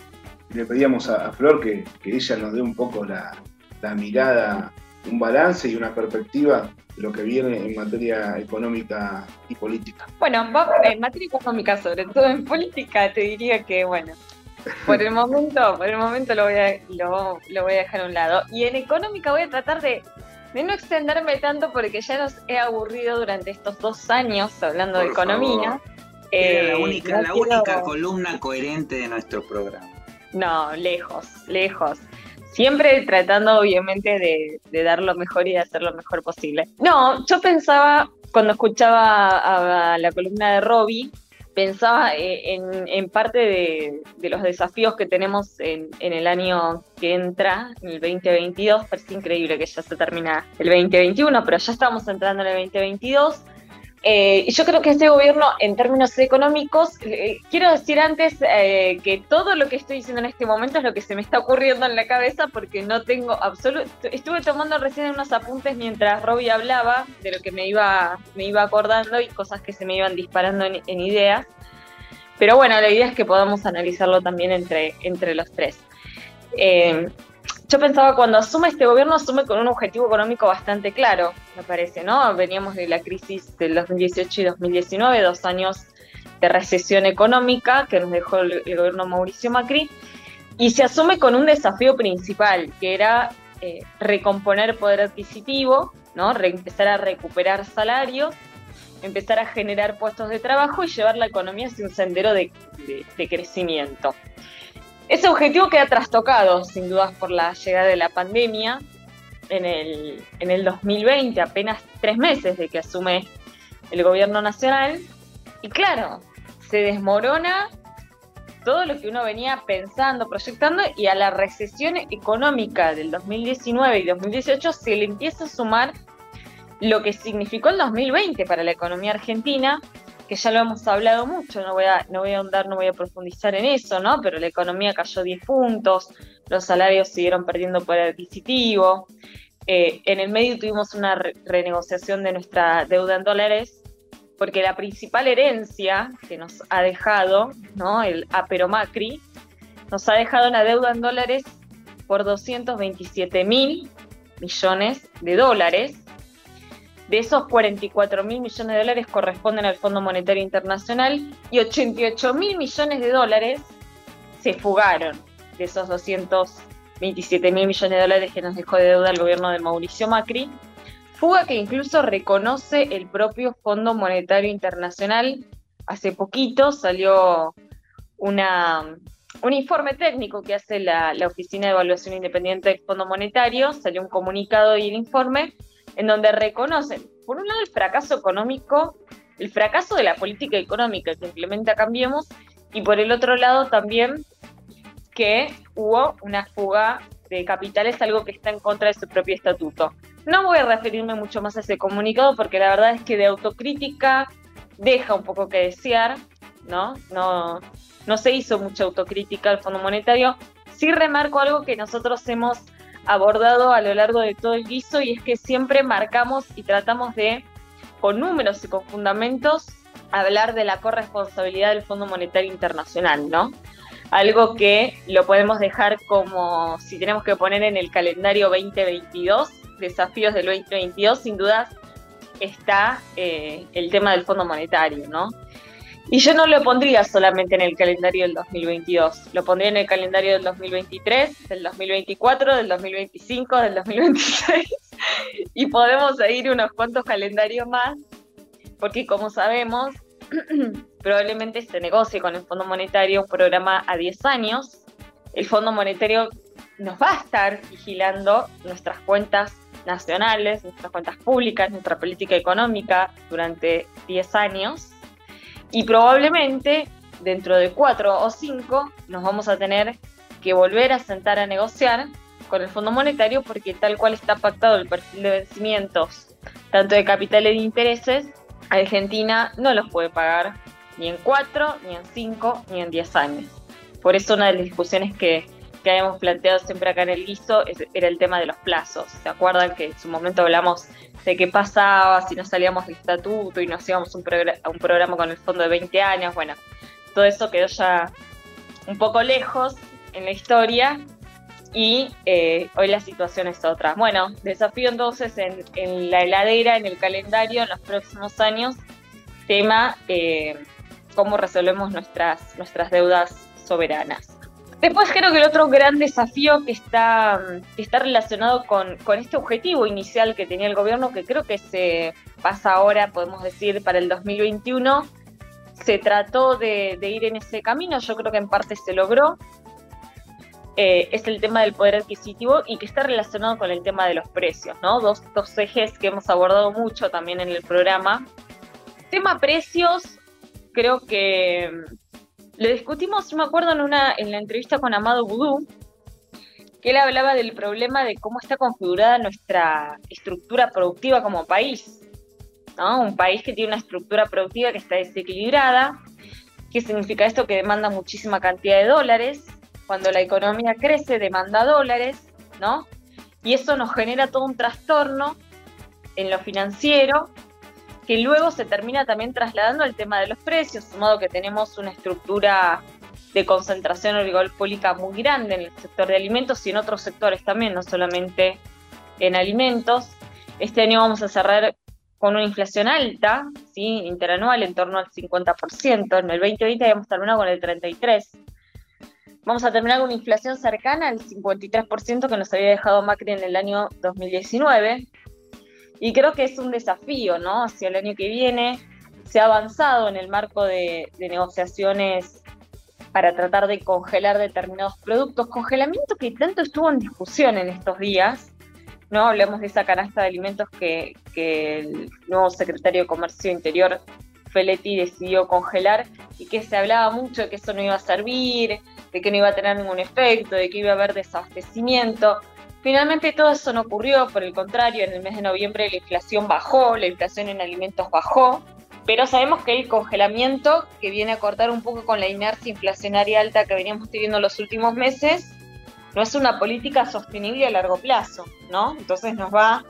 le pedíamos a, Flor que, ella nos dé un poco la, la mirada un balance y una perspectiva de lo que viene en materia económica y política. Bueno, en materia económica, sobre todo en política, te diría que, bueno, por el momento, por el momento lo voy a, lo, voy a dejar a un lado. Y en económica voy a tratar de, no extenderme tanto porque ya nos he aburrido durante estos dos años hablando de economía. la eh, única, la única columna coherente de nuestro programa. No, lejos, lejos. Siempre tratando, obviamente, de, dar lo mejor y de hacer lo mejor posible. No, yo pensaba, cuando escuchaba a la columna de Robbie, pensaba eh, en, parte de, los desafíos que tenemos en, en, el año que entra, en el 2022. Parece increíble que ya se termina el 2021, pero ya estamos entrando en el 2022. Eh, yo creo que este gobierno, en términos económicos, eh, quiero decir antes eh, que todo lo que estoy diciendo en este momento es lo que se me está ocurriendo en la cabeza porque no tengo absoluto. Estuve tomando recién unos apuntes mientras Robbie hablaba de lo que me iba, me iba acordando y cosas que se me iban disparando en, ideas. Pero bueno, la idea es que podamos analizarlo también entre, entre los tres yo pensaba cuando asume este gobierno, asume con un objetivo económico bastante claro, me parece, ¿no? Veníamos de la crisis del 2018 y 2019, dos años de recesión económica que nos dejó el, gobierno Mauricio Macri, y se asume con un desafío principal, que era eh, recomponer poder adquisitivo, ¿no? empezar a recuperar salarios, empezar a generar puestos de trabajo y llevar la economía hacia un sendero de crecimiento. Ese objetivo queda trastocado, sin dudas, por la llegada de la pandemia en el, en el 2020, apenas tres meses de que asume el gobierno nacional. Y claro, se desmorona todo lo que uno venía pensando, proyectando, y a la recesión económica del 2019 y 2018 se le empieza a sumar lo que significó el 2020 para la economía argentina, que ya lo hemos hablado mucho, no voy a, no voy a ahondar, no voy a profundizar en eso, ¿no? Pero la economía cayó 10 puntos, los salarios siguieron perdiendo poder adquisitivo. Eh, en el medio tuvimos una renegociación de nuestra deuda en dólares, porque la principal herencia que nos ha dejado, ¿no? El Apero Macri, nos ha dejado una deuda en dólares por 227 mil millones de dólares de esos 44 mil millones de dólares corresponden al Fondo Monetario Internacional y 88 mil millones de dólares se fugaron de esos 227 mil millones de dólares que nos dejó de deuda el gobierno de Mauricio Macri. Fuga que incluso reconoce el propio Fondo Monetario Internacional. Hace poquito salió una, un informe técnico que hace la, la Oficina de Evaluación Independiente del Fondo Monetario, salió un comunicado y el informe en donde reconocen, por un lado, el fracaso económico, el fracaso de la política económica que implementa Cambiemos, y por el otro lado también que hubo una fuga de capitales, algo que está en contra de su propio estatuto. No voy a referirme mucho más a ese comunicado porque la verdad es que de autocrítica deja un poco que desear, ¿no? No, no se hizo mucha autocrítica al Fondo Monetario. Sí remarco algo que nosotros hemos abordado a lo largo de todo el guiso y es que siempre marcamos y tratamos de, con números y con fundamentos, hablar de la corresponsabilidad del Fondo Monetario Internacional, ¿no? Algo que lo podemos dejar como, si tenemos que poner en el calendario 2022, desafíos del 2022, sin dudas, está eh, el tema del Fondo Monetario, ¿no? Y yo no lo pondría solamente en el calendario del 2022, lo pondría en el calendario del 2023, del 2024, del 2025, del 2026, y podemos seguir unos cuantos calendarios más, porque como sabemos, probablemente se negocie con el Fondo Monetario un programa a 10 años. El Fondo Monetario nos va a estar vigilando nuestras cuentas nacionales, nuestras cuentas públicas, nuestra política económica durante 10 años y probablemente dentro de 4 o 5 nos vamos a tener que volver a sentar a negociar con el Fondo Monetario porque tal cual está pactado el perfil de vencimientos, tanto de capitales e de intereses, Argentina no los puede pagar ni en 4, ni en 5, ni en 10 años. Por eso una de las discusiones que, que habíamos planteado siempre acá en el guiso era el tema de los plazos. ¿Se acuerdan que en su momento hablamos de qué pasaba si no salíamos del estatuto y nos íbamos a un, a un programa con el fondo de 20 años? Bueno, todo eso quedó ya un poco lejos en la historia y eh, hoy la situación es otra. Bueno, desafío entonces en, en, la heladera, en el calendario, en los próximos años, tema eh, cómo resolvemos nuestras, nuestras deudas soberanas. Después creo que el otro gran desafío que está, está relacionado con, con, este objetivo inicial que tenía el gobierno, que creo que se pasa ahora, podemos decir, para el 2021, se trató de, ir en ese camino, yo creo que en parte se logró, eh, es el tema del poder adquisitivo y que está relacionado con el tema de los precios, ¿no? Dos, dos ejes que hemos abordado mucho también en el programa. Tema precios, creo que lo discutimos, me acuerdo en, una, en la entrevista con Amado Boudou, que él hablaba del problema de cómo está configurada nuestra estructura productiva como país. ¿no? Un país que tiene una estructura productiva que está desequilibrada. ¿Qué significa esto? Que demanda muchísima cantidad de dólares. Cuando la economía crece, demanda dólares, ¿no? Y eso nos genera todo un trastorno en lo financiero que luego se termina también trasladando al tema de los precios, de modo que tenemos una estructura de concentración oligopólica muy grande en el sector de alimentos y en otros sectores también, no solamente en alimentos. Este año vamos a cerrar con una inflación alta, ¿sí? interanual, en torno al 50%. En el 2020 habíamos terminado con el 33%. Vamos a terminar con una inflación cercana al 53% que nos había dejado Macri en el año 2019. Y creo que es un desafío, ¿no? Hacia el año que viene se ha avanzado en el marco de, de negociaciones para tratar de congelar determinados productos, congelamiento que tanto estuvo en discusión en estos días, ¿no? Hablamos de esa canasta de alimentos que, que el nuevo secretario de Comercio Interior, Feletti, decidió congelar y que se hablaba mucho de que eso no iba a servir, de que no iba a tener ningún efecto, de que iba a haber desabastecimiento. Finalmente todo eso no ocurrió, por el contrario, en el mes de noviembre la inflación bajó, la inflación en alimentos bajó, pero sabemos que el congelamiento, que viene a cortar un poco con la inercia inflacionaria alta que veníamos teniendo los últimos meses, no es una política sostenible a largo plazo, ¿no? Entonces nos va,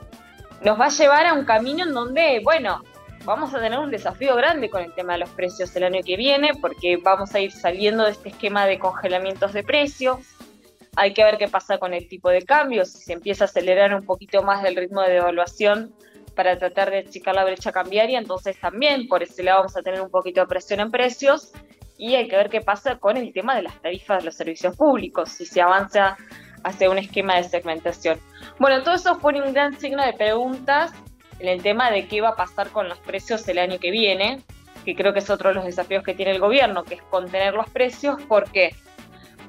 nos va a llevar a un camino en donde, bueno, vamos a tener un desafío grande con el tema de los precios el año que viene, porque vamos a ir saliendo de este esquema de congelamientos de precios, hay que ver qué pasa con el tipo de cambio, si se empieza a acelerar un poquito más del ritmo de devaluación para tratar de achicar la brecha cambiaria, entonces también por ese lado vamos a tener un poquito de presión en precios y hay que ver qué pasa con el tema de las tarifas de los servicios públicos, si se avanza hacia un esquema de segmentación. Bueno, todo eso pone un gran signo de preguntas en el tema de qué va a pasar con los precios el año que viene, que creo que es otro de los desafíos que tiene el gobierno, que es contener los precios, ¿por qué?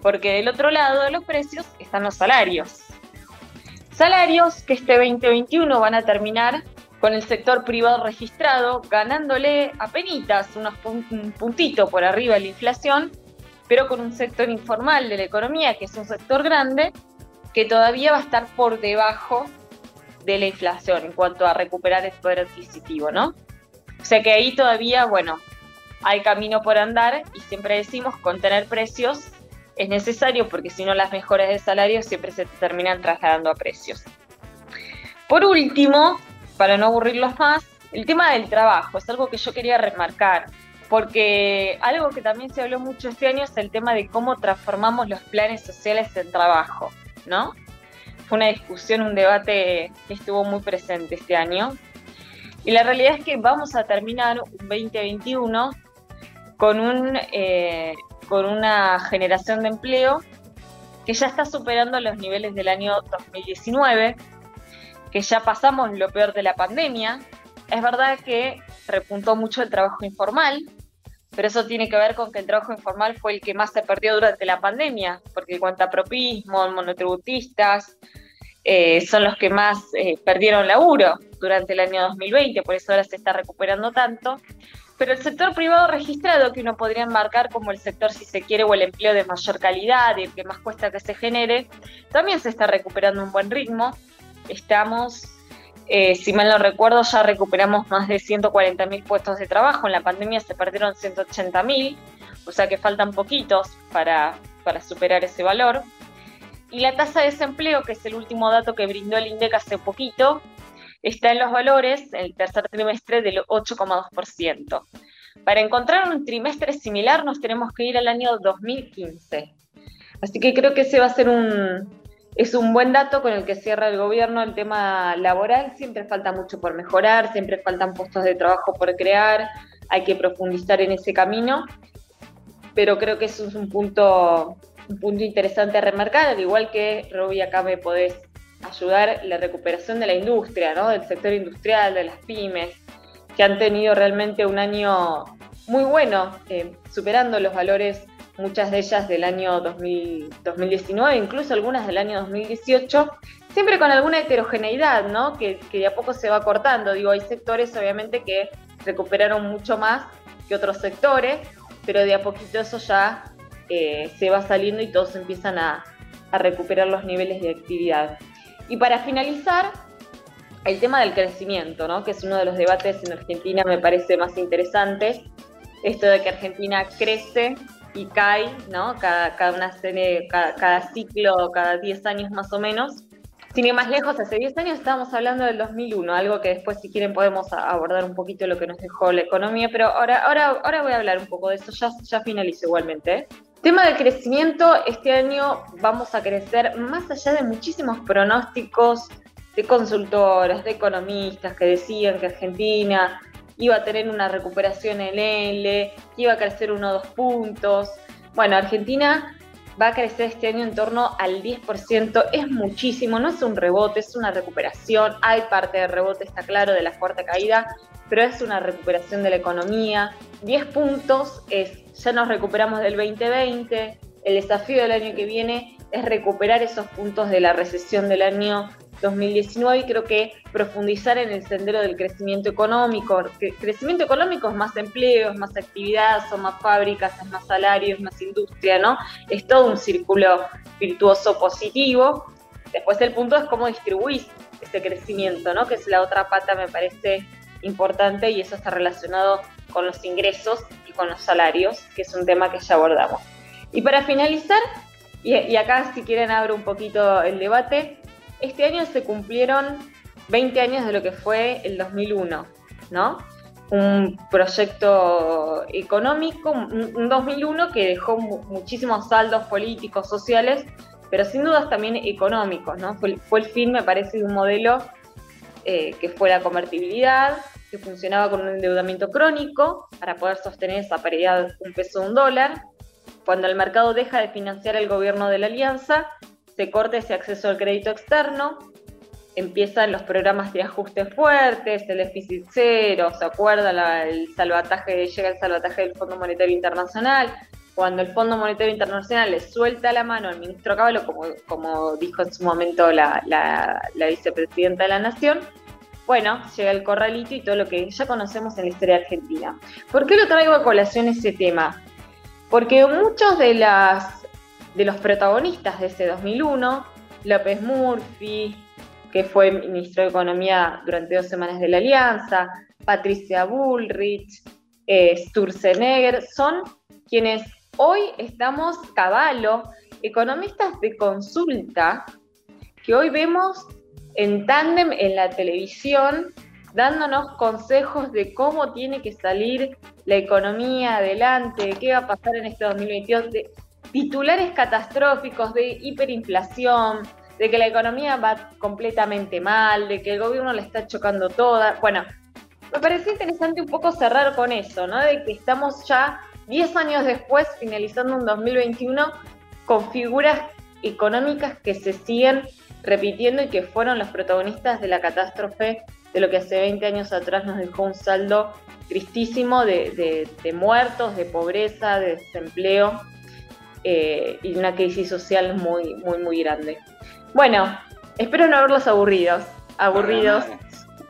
Porque del otro lado de los precios están los salarios. Salarios que este 2021 van a terminar con el sector privado registrado ganándole a penitas unos un puntito por arriba de la inflación, pero con un sector informal de la economía, que es un sector grande, que todavía va a estar por debajo de la inflación en cuanto a recuperar el poder adquisitivo, ¿no? O sea que ahí todavía, bueno, hay camino por andar y siempre decimos contener precios es necesario porque si no las mejoras de salario siempre se terminan trasladando a precios. Por último, para no aburrirlos más, el tema del trabajo es algo que yo quería remarcar, porque algo que también se habló mucho este año es el tema de cómo transformamos los planes sociales en trabajo, ¿no? fue una discusión, un debate que estuvo muy presente este año. Y la realidad es que vamos a terminar un 2021 con, un, eh, con una generación de empleo que ya está superando los niveles del año 2019, que ya pasamos lo peor de la pandemia. Es verdad que repuntó mucho el trabajo informal, pero eso tiene que ver con que el trabajo informal fue el que más se perdió durante la pandemia, porque cuantapropismo, monotributistas, eh, son los que más eh, perdieron laburo durante el año 2020, por eso ahora se está recuperando tanto. Pero el sector privado registrado, que uno podría enmarcar como el sector, si se quiere, o el empleo de mayor calidad y el que más cuesta que se genere, también se está recuperando un buen ritmo. Estamos eh, si mal no recuerdo, ya recuperamos más de 140.000 puestos de trabajo. En la pandemia se perdieron 180.000, o sea que faltan poquitos para, para superar ese valor. Y la tasa de desempleo, que es el último dato que brindó el INDEC hace poquito, está en los valores, en el tercer trimestre, del 8,2%. Para encontrar un trimestre similar nos tenemos que ir al año 2015. Así que creo que ese va a ser un, es un buen dato con el que cierra el gobierno el tema laboral. Siempre falta mucho por mejorar, siempre faltan puestos de trabajo por crear, hay que profundizar en ese camino, pero creo que eso es un punto, un punto interesante a remarcar, al igual que Roby acá me podés ayudar la recuperación de la industria, ¿no? del sector industrial, de las pymes, que han tenido realmente un año muy bueno, eh, superando los valores muchas de ellas del año 2019, incluso algunas del año 2018, siempre con alguna heterogeneidad, ¿no? Que, de a poco se va cortando. Digo, hay sectores obviamente que recuperaron mucho más que otros sectores, pero de a poquito eso ya eh, se va saliendo y todos empiezan a, a recuperar los niveles de actividad. Y para finalizar, el tema del crecimiento, ¿no? que es uno de los debates en Argentina me parece más interesante, esto de que Argentina crece y cae, ¿no? Cada, cada una serie, cada, ciclo, cada 10 años más o menos. Sin ir más lejos, hace 10 años estábamos hablando del 2001, algo que después si quieren podemos abordar un poquito lo que nos dejó la economía, pero ahora, ahora, ahora voy a hablar un poco de eso, ya, ya finalizo igualmente. ¿eh? Tema del crecimiento, este año vamos a crecer más allá de muchísimos pronósticos de consultoras, de economistas que decían que Argentina iba a tener una recuperación en L, que iba a crecer uno o dos puntos. Bueno, Argentina va a crecer este año en torno al 10%, es muchísimo, no es un rebote, es una recuperación, hay parte de rebote, está claro, de la fuerte caída, pero es una recuperación de la economía. 10 puntos es, ya nos recuperamos del 2020, el desafío del año que viene es recuperar esos puntos de la recesión del año 2019 y creo que profundizar en el sendero del crecimiento económico. crecimiento económico es más empleos, más actividad, son más fábricas, es más salarios, más industria, ¿no? Es todo un círculo virtuoso positivo. Después el punto es cómo distribuís ese crecimiento, ¿no? Que es la otra pata, me parece importante y eso está relacionado con los ingresos y con los salarios, que es un tema que ya abordamos. Y para finalizar, y, acá si quieren abro un poquito el debate, este año se cumplieron 20 años de lo que fue el 2001, ¿no? Un proyecto económico, un 2001 que dejó muchísimos saldos políticos, sociales, pero sin dudas también económicos, ¿no? Fue, el fin, me parece, de un modelo eh, que fue la convertibilidad, que funcionaba con un endeudamiento crónico para poder sostener esa paridad un peso un dólar. Cuando el mercado deja de financiar el gobierno de la alianza, se corta ese acceso al crédito externo, empiezan los programas de ajuste fuertes, el déficit cero, se acuerda el salvataje, llega el salvataje del Fondo Monetario Internacional, cuando el Fondo Monetario Internacional le suelta la mano al ministro Caballo, como, como dijo en su momento la, la vicepresidenta de la Nación, bueno, llega el corralito y todo lo que ya conocemos en la historia argentina. ¿Por qué lo traigo a colación ese tema? Porque muchos de los protagonistas de ese 2001, López Murphy, que fue ministro de Economía durante dos semanas de la Alianza, Patricia Bullrich, eh, Sturzenegger, son quienes hoy estamos caballo, economistas de consulta, que hoy vemos en tándem en la televisión, dándonos consejos de cómo tiene que salir la economía adelante, qué va a pasar en este 2022 titulares catastróficos de hiperinflación, de que la economía va completamente mal, de que el gobierno le está chocando toda. Bueno, me pareció interesante un poco cerrar con eso, ¿no? De que estamos ya 10 años después, finalizando un 2021, con figuras económicas que se siguen repitiendo y que fueron los protagonistas de la catástrofe de lo que hace 20 años atrás nos dejó un saldo tristísimo de, muertos, de pobreza, de desempleo eh, y una crisis social muy, muy, muy grande. Bueno, espero no haberlos aburridos. Aburridos.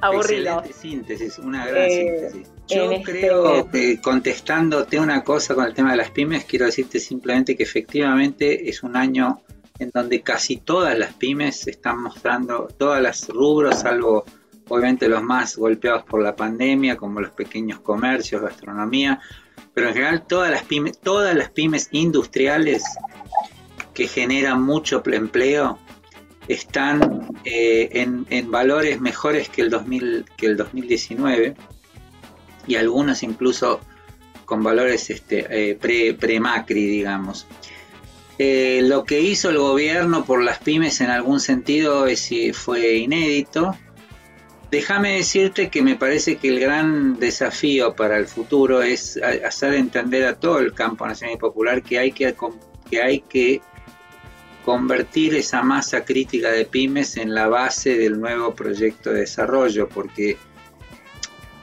aburridos. Excelente síntesis, una gran eh, síntesis. Yo este creo que contestándote una cosa con el tema de las pymes, quiero decirte simplemente que efectivamente es un año en donde casi todas las pymes están mostrando, todas las rubros, salvo obviamente los más golpeados por la pandemia, como los pequeños comercios, gastronomía, pero en general todas las pymes, industriales que generan mucho empleo están eh, en, valores mejores que el, 2000, que el 2019 y algunos incluso con valores este, eh, pre-Macri, digamos. Eh, lo que hizo el gobierno por las pymes en algún sentido es, fue inédito. Déjame decirte que me parece que el gran desafío para el futuro es hacer entender a todo el campo nacional y popular que hay que, que, hay que convertir esa masa crítica de pymes en la base del nuevo proyecto de desarrollo, porque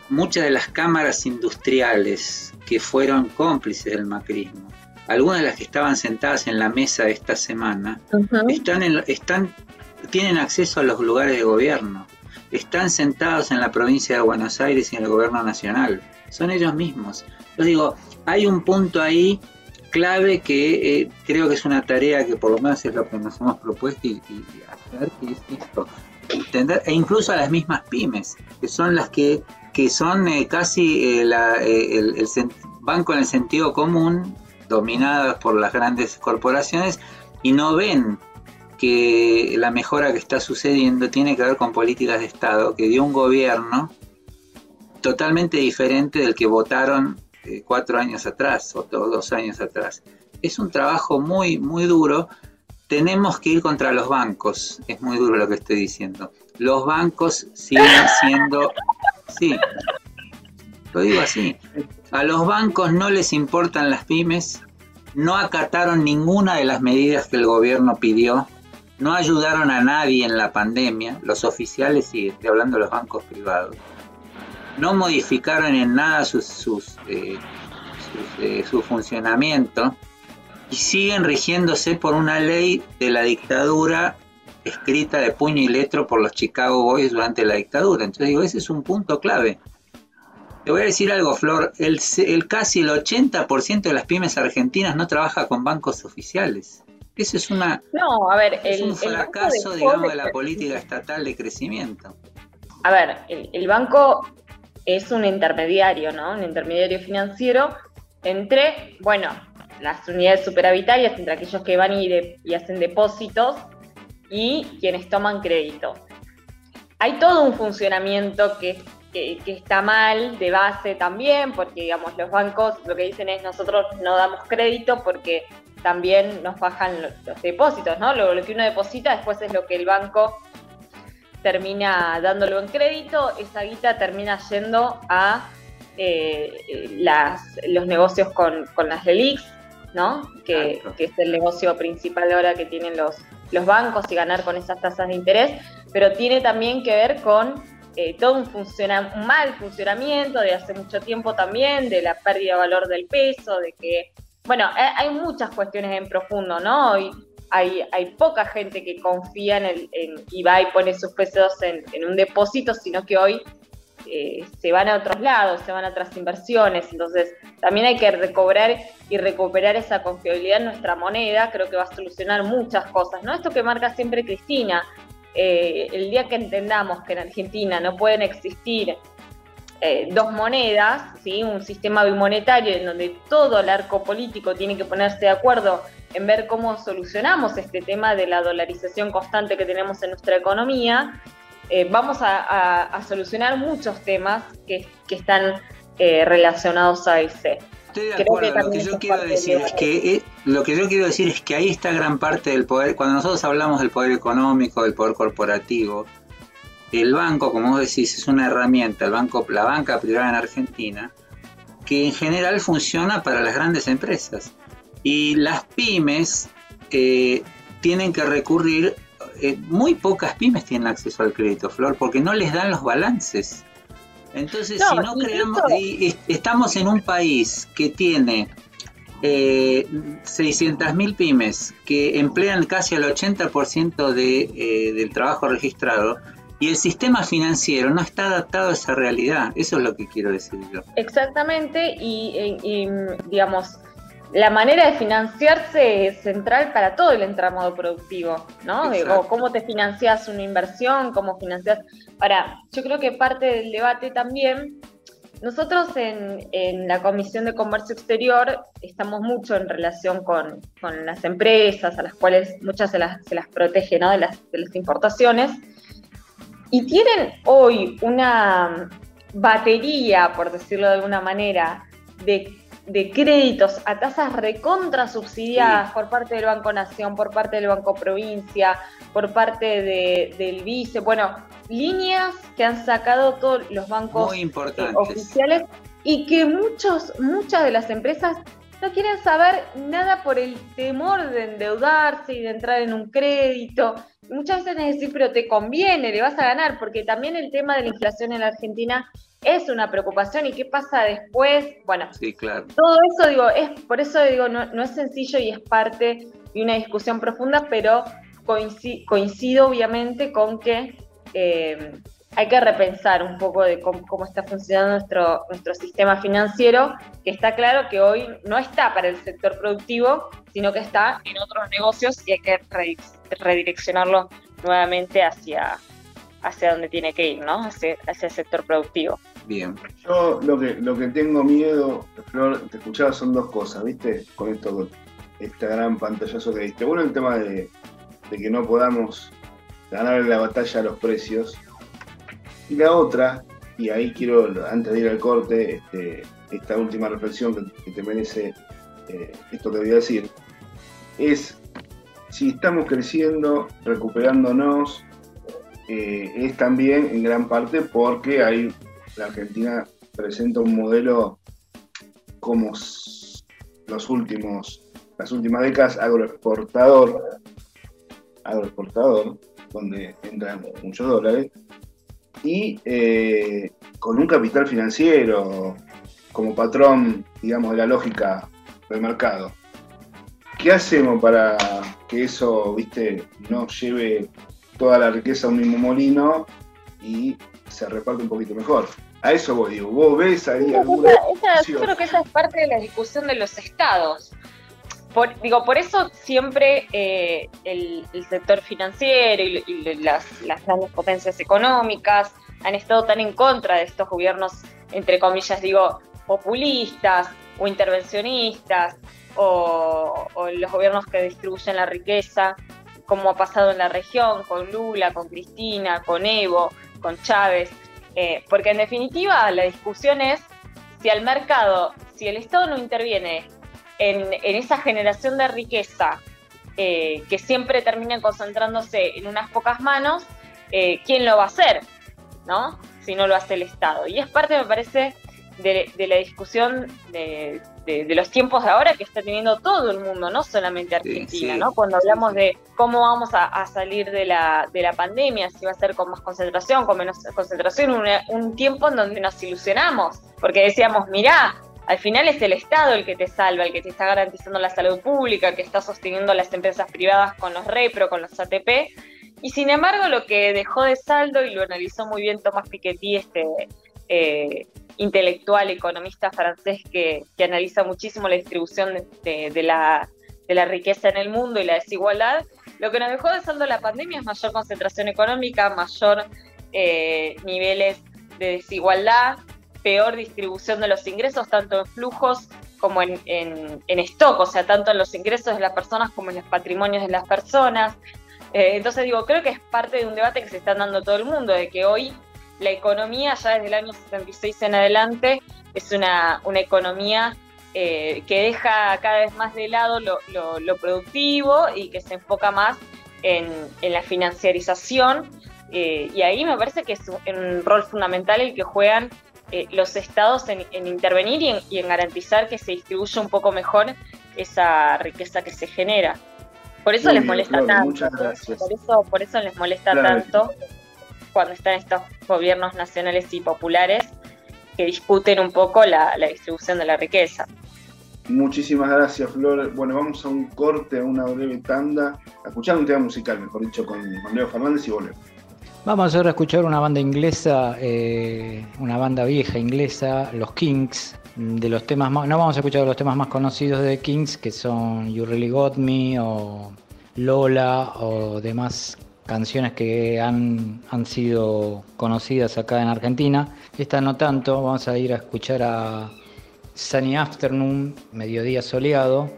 muchas de las cámaras industriales que fueron cómplices del macrismo, algunas de las que estaban sentadas en la mesa esta semana, están, están, tienen acceso a los lugares de gobierno, están sentados en la provincia de Buenos Aires y en el gobierno nacional, son ellos mismos. Yo digo, hay un punto ahí clave que eh, creo que es una tarea que por lo menos es lo que nos hemos propuesto y, hacer, que es esto, entender, e incluso a las mismas pymes, que son las que, que son eh, casi eh, el, el, van con el sentido común, dominadas por las grandes corporaciones, y no ven que la mejora que está sucediendo tiene que ver con políticas de Estado que dio un gobierno totalmente diferente del que votaron cuatro años atrás o dos años atrás. Es un trabajo muy, muy duro. Tenemos que ir contra los bancos. Es muy duro lo que estoy diciendo. Los bancos siguen siendo... Sí, lo digo así. A los bancos no les importan las pymes, no acataron ninguna de las medidas que el gobierno pidió, no ayudaron a nadie en la pandemia, los oficiales sí, estoy hablando de los bancos privados no modificaron en nada sus, eh, eh, su funcionamiento y siguen rigiéndose por una ley de la dictadura escrita de puño y letra por los Chicago Boys durante la dictadura. Entonces digo, ese es un punto clave. Te voy a decir algo, Flor, el, el casi el 80% de las pymes argentinas no trabaja con bancos oficiales. Eso es una no, a ver, es un fracaso, digamos, de la política estatal de crecimiento. A ver, el, el banco es un intermediario, ¿no? Un intermediario financiero entre, bueno, las unidades superavitarias, entre aquellos que van y, y hacen depósitos y quienes toman crédito. Hay todo un funcionamiento que, está mal de base también, porque digamos, los bancos lo que dicen es nosotros no damos crédito porque también nos bajan los, depósitos, ¿no? Lo, lo, que uno deposita después es lo que el banco termina dándolo en crédito, esa guita termina yendo a eh, las, los negocios con, las relics, ¿no? Que, es el negocio principal ahora que tienen los, los bancos y ganar con esas tasas de interés, pero tiene también que ver con eh, todo un, mal funcionamiento de hace mucho tiempo también, de la pérdida de valor del peso, de que, bueno, hay muchas cuestiones en profundo, ¿no? Y, hay, poca gente que confía en, el, y va y pone sus pesos en, un depósito, sino que hoy eh, se van a otros lados, se van a otras inversiones. Entonces, también hay que recobrar y recuperar esa confiabilidad en nuestra moneda. Creo que va a solucionar muchas cosas. ¿no? Esto que marca siempre Cristina, eh, el día que entendamos que en Argentina no pueden existir eh, dos monedas, ¿sí? un sistema bimonetario en donde todo el arco político tiene que ponerse de acuerdo en ver cómo solucionamos este tema de la dolarización constante que tenemos en nuestra economía, eh, vamos a, solucionar muchos temas que, están eh, relacionados a ese. Estoy de acuerdo, lo que yo quiero decir es que lo que yo quiero decir es que ahí está gran parte del poder. Cuando nosotros hablamos del poder económico, del poder corporativo, el banco, como vos decís, es una herramienta, el banco, la banca privada en Argentina, que en general funciona para las grandes empresas. Y las pymes eh, tienen que recurrir, eh, muy pocas pymes tienen acceso al crédito, Flor, porque no les dan los balances. Entonces, si no creamos, estamos en un país que tiene eh, 600.000 pymes que emplean casi el 80% de, eh, del trabajo registrado y el sistema financiero no está adaptado a esa realidad. Eso es lo que quiero decir yo. Exactamente, y, digamos, la manera de financiarse es central para todo el entramado productivo, ¿no? Digo, cómo te financias una inversión, cómo financias. Ahora, yo creo que parte del debate también nosotros en, la Comisión de Comercio Exterior estamos mucho en relación con, las empresas, a las cuales muchas se las, se las protege ¿no? de, las, importaciones, y tienen hoy una batería, por decirlo de alguna manera, de, créditos a tasas recontra subsidiadas por parte del Banco Nación, por parte del Banco Provincia, por parte del Vice, bueno, líneas que han sacado todos los bancos oficiales y que muchos, muchas de las empresas no quieren saber nada por el temor de endeudarse y de entrar en un crédito. Muchas veces es decir, pero te conviene, le vas a ganar, porque también el tema de la inflación en la Argentina es una preocupación. ¿Y qué pasa después? Bueno, sí, claro. todo eso, digo, es por eso digo, no, no es sencillo y es parte de una discusión profunda, pero coincido obviamente con que eh, hay que repensar un poco de cómo, está funcionando nuestro, nuestro sistema financiero, que está claro que hoy no está para el sector productivo, sino que está en otros negocios y hay que redireccionarlo nuevamente hacia, hacia donde tiene que ir, ¿no? Hacia, hacia el sector productivo. Bien. Yo lo que, lo que tengo miedo, Flor, te escuchaba, son dos cosas, ¿viste? Con esto, esta gran pantallazo que diste. Uno, el tema de, de que no podamos ganarle la batalla a los precios. Y la otra, y ahí quiero, antes de ir al corte, este, esta última reflexión que, te merece eh, esto que voy a decir, es si estamos creciendo, recuperándonos, eh, es también en gran parte porque hay, la Argentina presenta un modelo como los últimos, las últimas décadas agroexportador, agroexportador, donde entran muchos dólares, y eh, con un capital financiero como patrón, digamos, de la lógica del mercado. ¿Qué hacemos para que eso, viste, no lleve toda la riqueza a un mismo molino y se reparte un poquito mejor? A eso voy, digo, vos ves ahí alguna... yo creo que esa es parte de la discusión de los estados digo, por eso siempre eh, el, sector financiero y, las, grandes potencias económicas han estado tan en contra de estos gobiernos, entre comillas, digo, populistas o intervencionistas o, los gobiernos que distribuyen la riqueza, como ha pasado en la región con Lula, con Cristina, con Evo, con Chávez, eh, porque en definitiva la discusión es si al mercado, si el Estado no interviene en, esa generación de riqueza eh, que siempre termina concentrándose en unas pocas manos, eh, ¿quién lo va a hacer? ¿No? Si no lo hace el Estado. Y es parte, me parece, de, la discusión de, los tiempos de ahora que está teniendo todo el mundo, no solamente Argentina, ¿no? Cuando hablamos de cómo vamos a, salir de la, de la pandemia, si va a ser con más concentración, con menos concentración, un, un tiempo en donde nos ilusionamos, porque decíamos, mirá, al final es el Estado el que te salva, el que te está garantizando la salud pública, que está sosteniendo las empresas privadas con los repro, con los ATP. Y sin embargo, lo que dejó de saldo, y lo analizó muy bien Tomás Piketty, este eh, intelectual, economista francés que, analiza muchísimo la distribución de, la, riqueza en el mundo y la desigualdad, lo que nos dejó de saldo la pandemia es mayor concentración económica, mayor eh, niveles de desigualdad, peor distribución de los ingresos, tanto en flujos como en, en, stock, o sea, tanto en los ingresos de las personas como en los patrimonios de las personas. Eh, entonces digo, creo que es parte de un debate que se está dando todo el mundo, de que hoy la economía, ya desde el año 76 en adelante, es una, una economía eh, que deja cada vez más de lado lo, productivo y que se enfoca más en, la financiarización. Eh, y ahí me parece que es un, rol fundamental el que juegan eh, los estados en, intervenir y en, garantizar que se distribuya un poco mejor esa riqueza que se genera. Por eso les molesta tanto. Por eso, por eso les molesta tanto cuando están estos gobiernos nacionales y populares que discuten un poco la, distribución de la riqueza. Muchísimas gracias, Flor. Bueno, vamos a un corte, a una breve tanda, a escuchar un tema musical, mejor dicho, con, Leo Fernández y volvemos. Vamos ahora a escuchar una banda inglesa, eh, una banda vieja inglesa, los Kings, de los temas más, no vamos a escuchar los temas más conocidos de Kings, que son You Really Got Me o Lola o demás canciones que han, han sido conocidas acá en Argentina. Esta no tanto, vamos a ir a escuchar a Sunny Afternoon, Mediodía Soleado.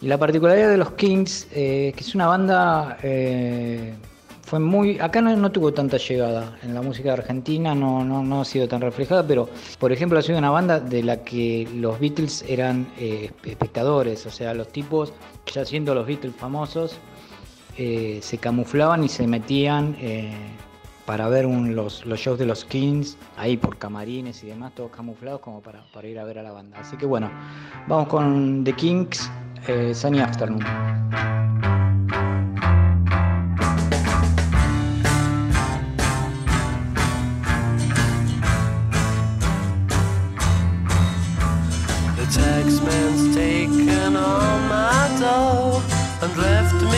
Y la particularidad de los Kings, eh, que es una banda eh, fue muy. Acá no, tuvo tanta llegada en la música argentina, no, no, ha sido tan reflejada, pero por ejemplo ha sido una banda de la que los Beatles eran eh, espectadores, o sea, los tipos, ya siendo los Beatles famosos, eh, se camuflaban y se metían eh, para ver los, shows de los Kings, ahí por camarines y demás, todos camuflados como para, ir a ver a la banda. Así que bueno, vamos con The Kings, Sunny Afternoon. taken all my dough and left me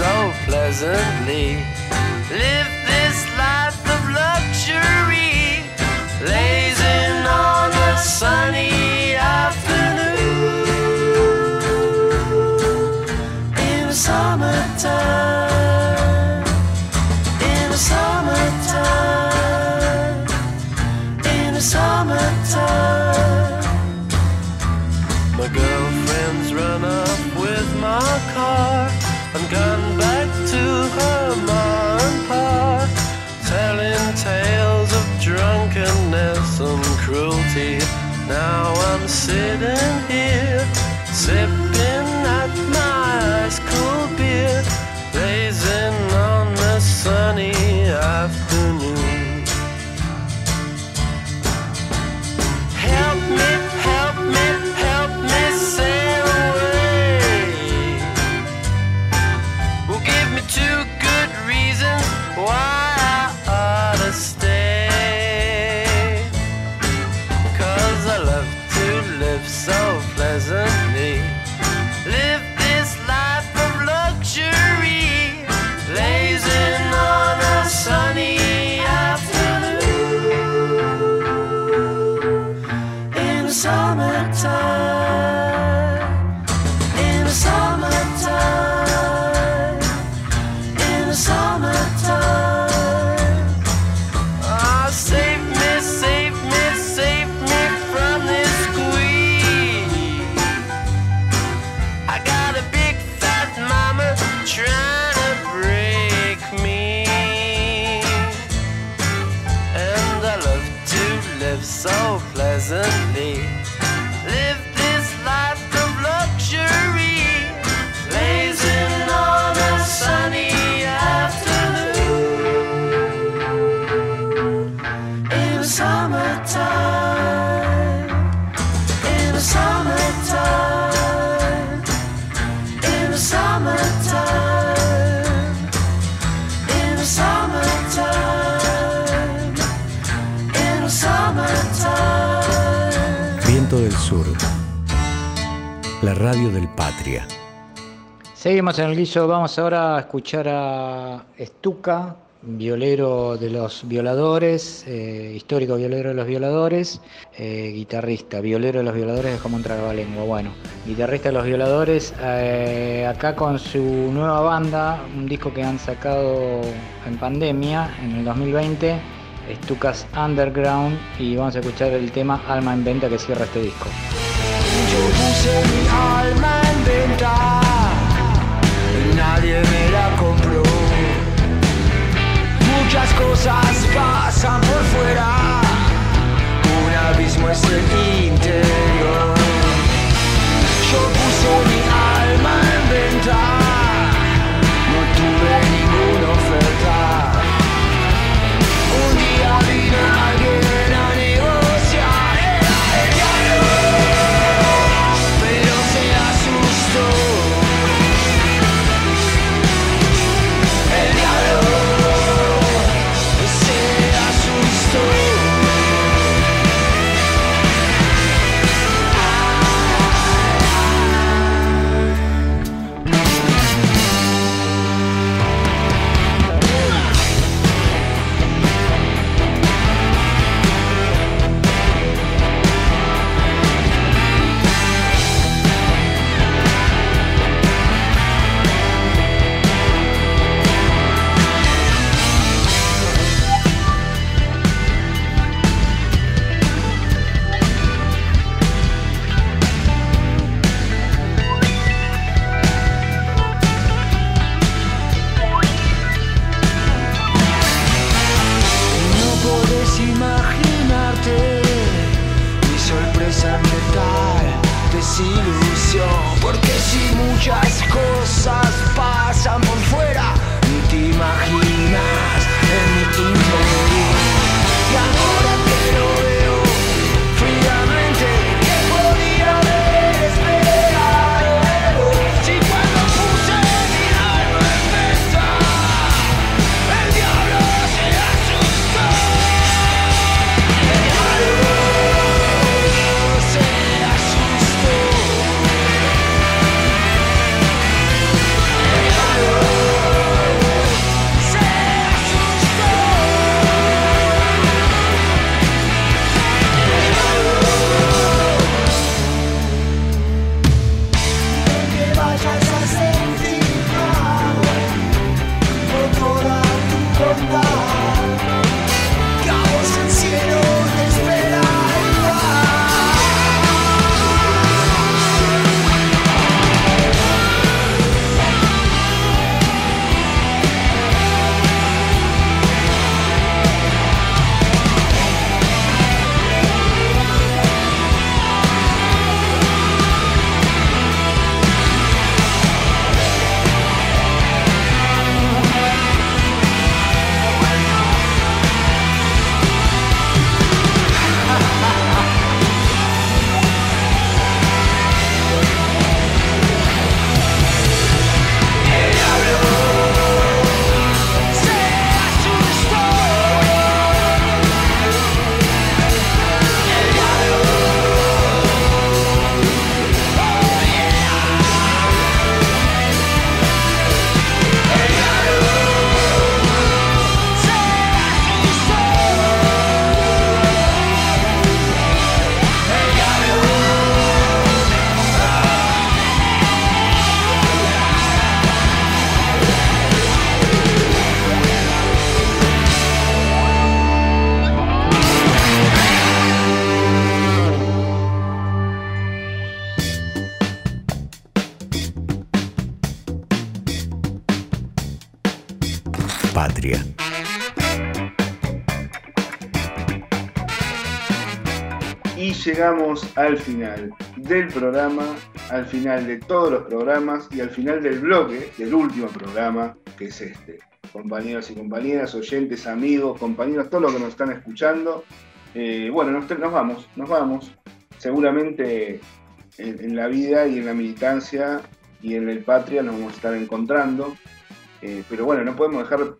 so pleasantly. Live this life of luxury, lazing on a sunny afternoon. In the summertime, in the summertime, in the summertime. My girlfriend's run up with my car Now I'm sitting here, sipping en vamos ahora a escuchar a Estuca, violero de los violadores, eh, histórico violero de los violadores, eh, guitarrista, violero de los violadores es como un lengua, bueno, guitarrista de los violadores, eh, acá con su nueva banda, un disco que han sacado en pandemia, en el 2020, Estucas Underground, y vamos a escuchar el tema Alma en Venta que cierra este disco. alma en venta nadie me la compró. Muchas cosas pasan por fuera, un abismo es el interior. Yo puse mi alma en venta, no tuve ninguna oferta. Un día vino just al final del programa, al final de todos los programas y al final del bloque, del último programa, que es este. Compañeros y compañeras, oyentes, amigos, compañeros, todos los que nos están escuchando. Eh, bueno, nos, vamos, nos vamos. Seguramente en, la vida y en la militancia y en el patria nos vamos a estar encontrando. Eh, pero bueno, no podemos dejar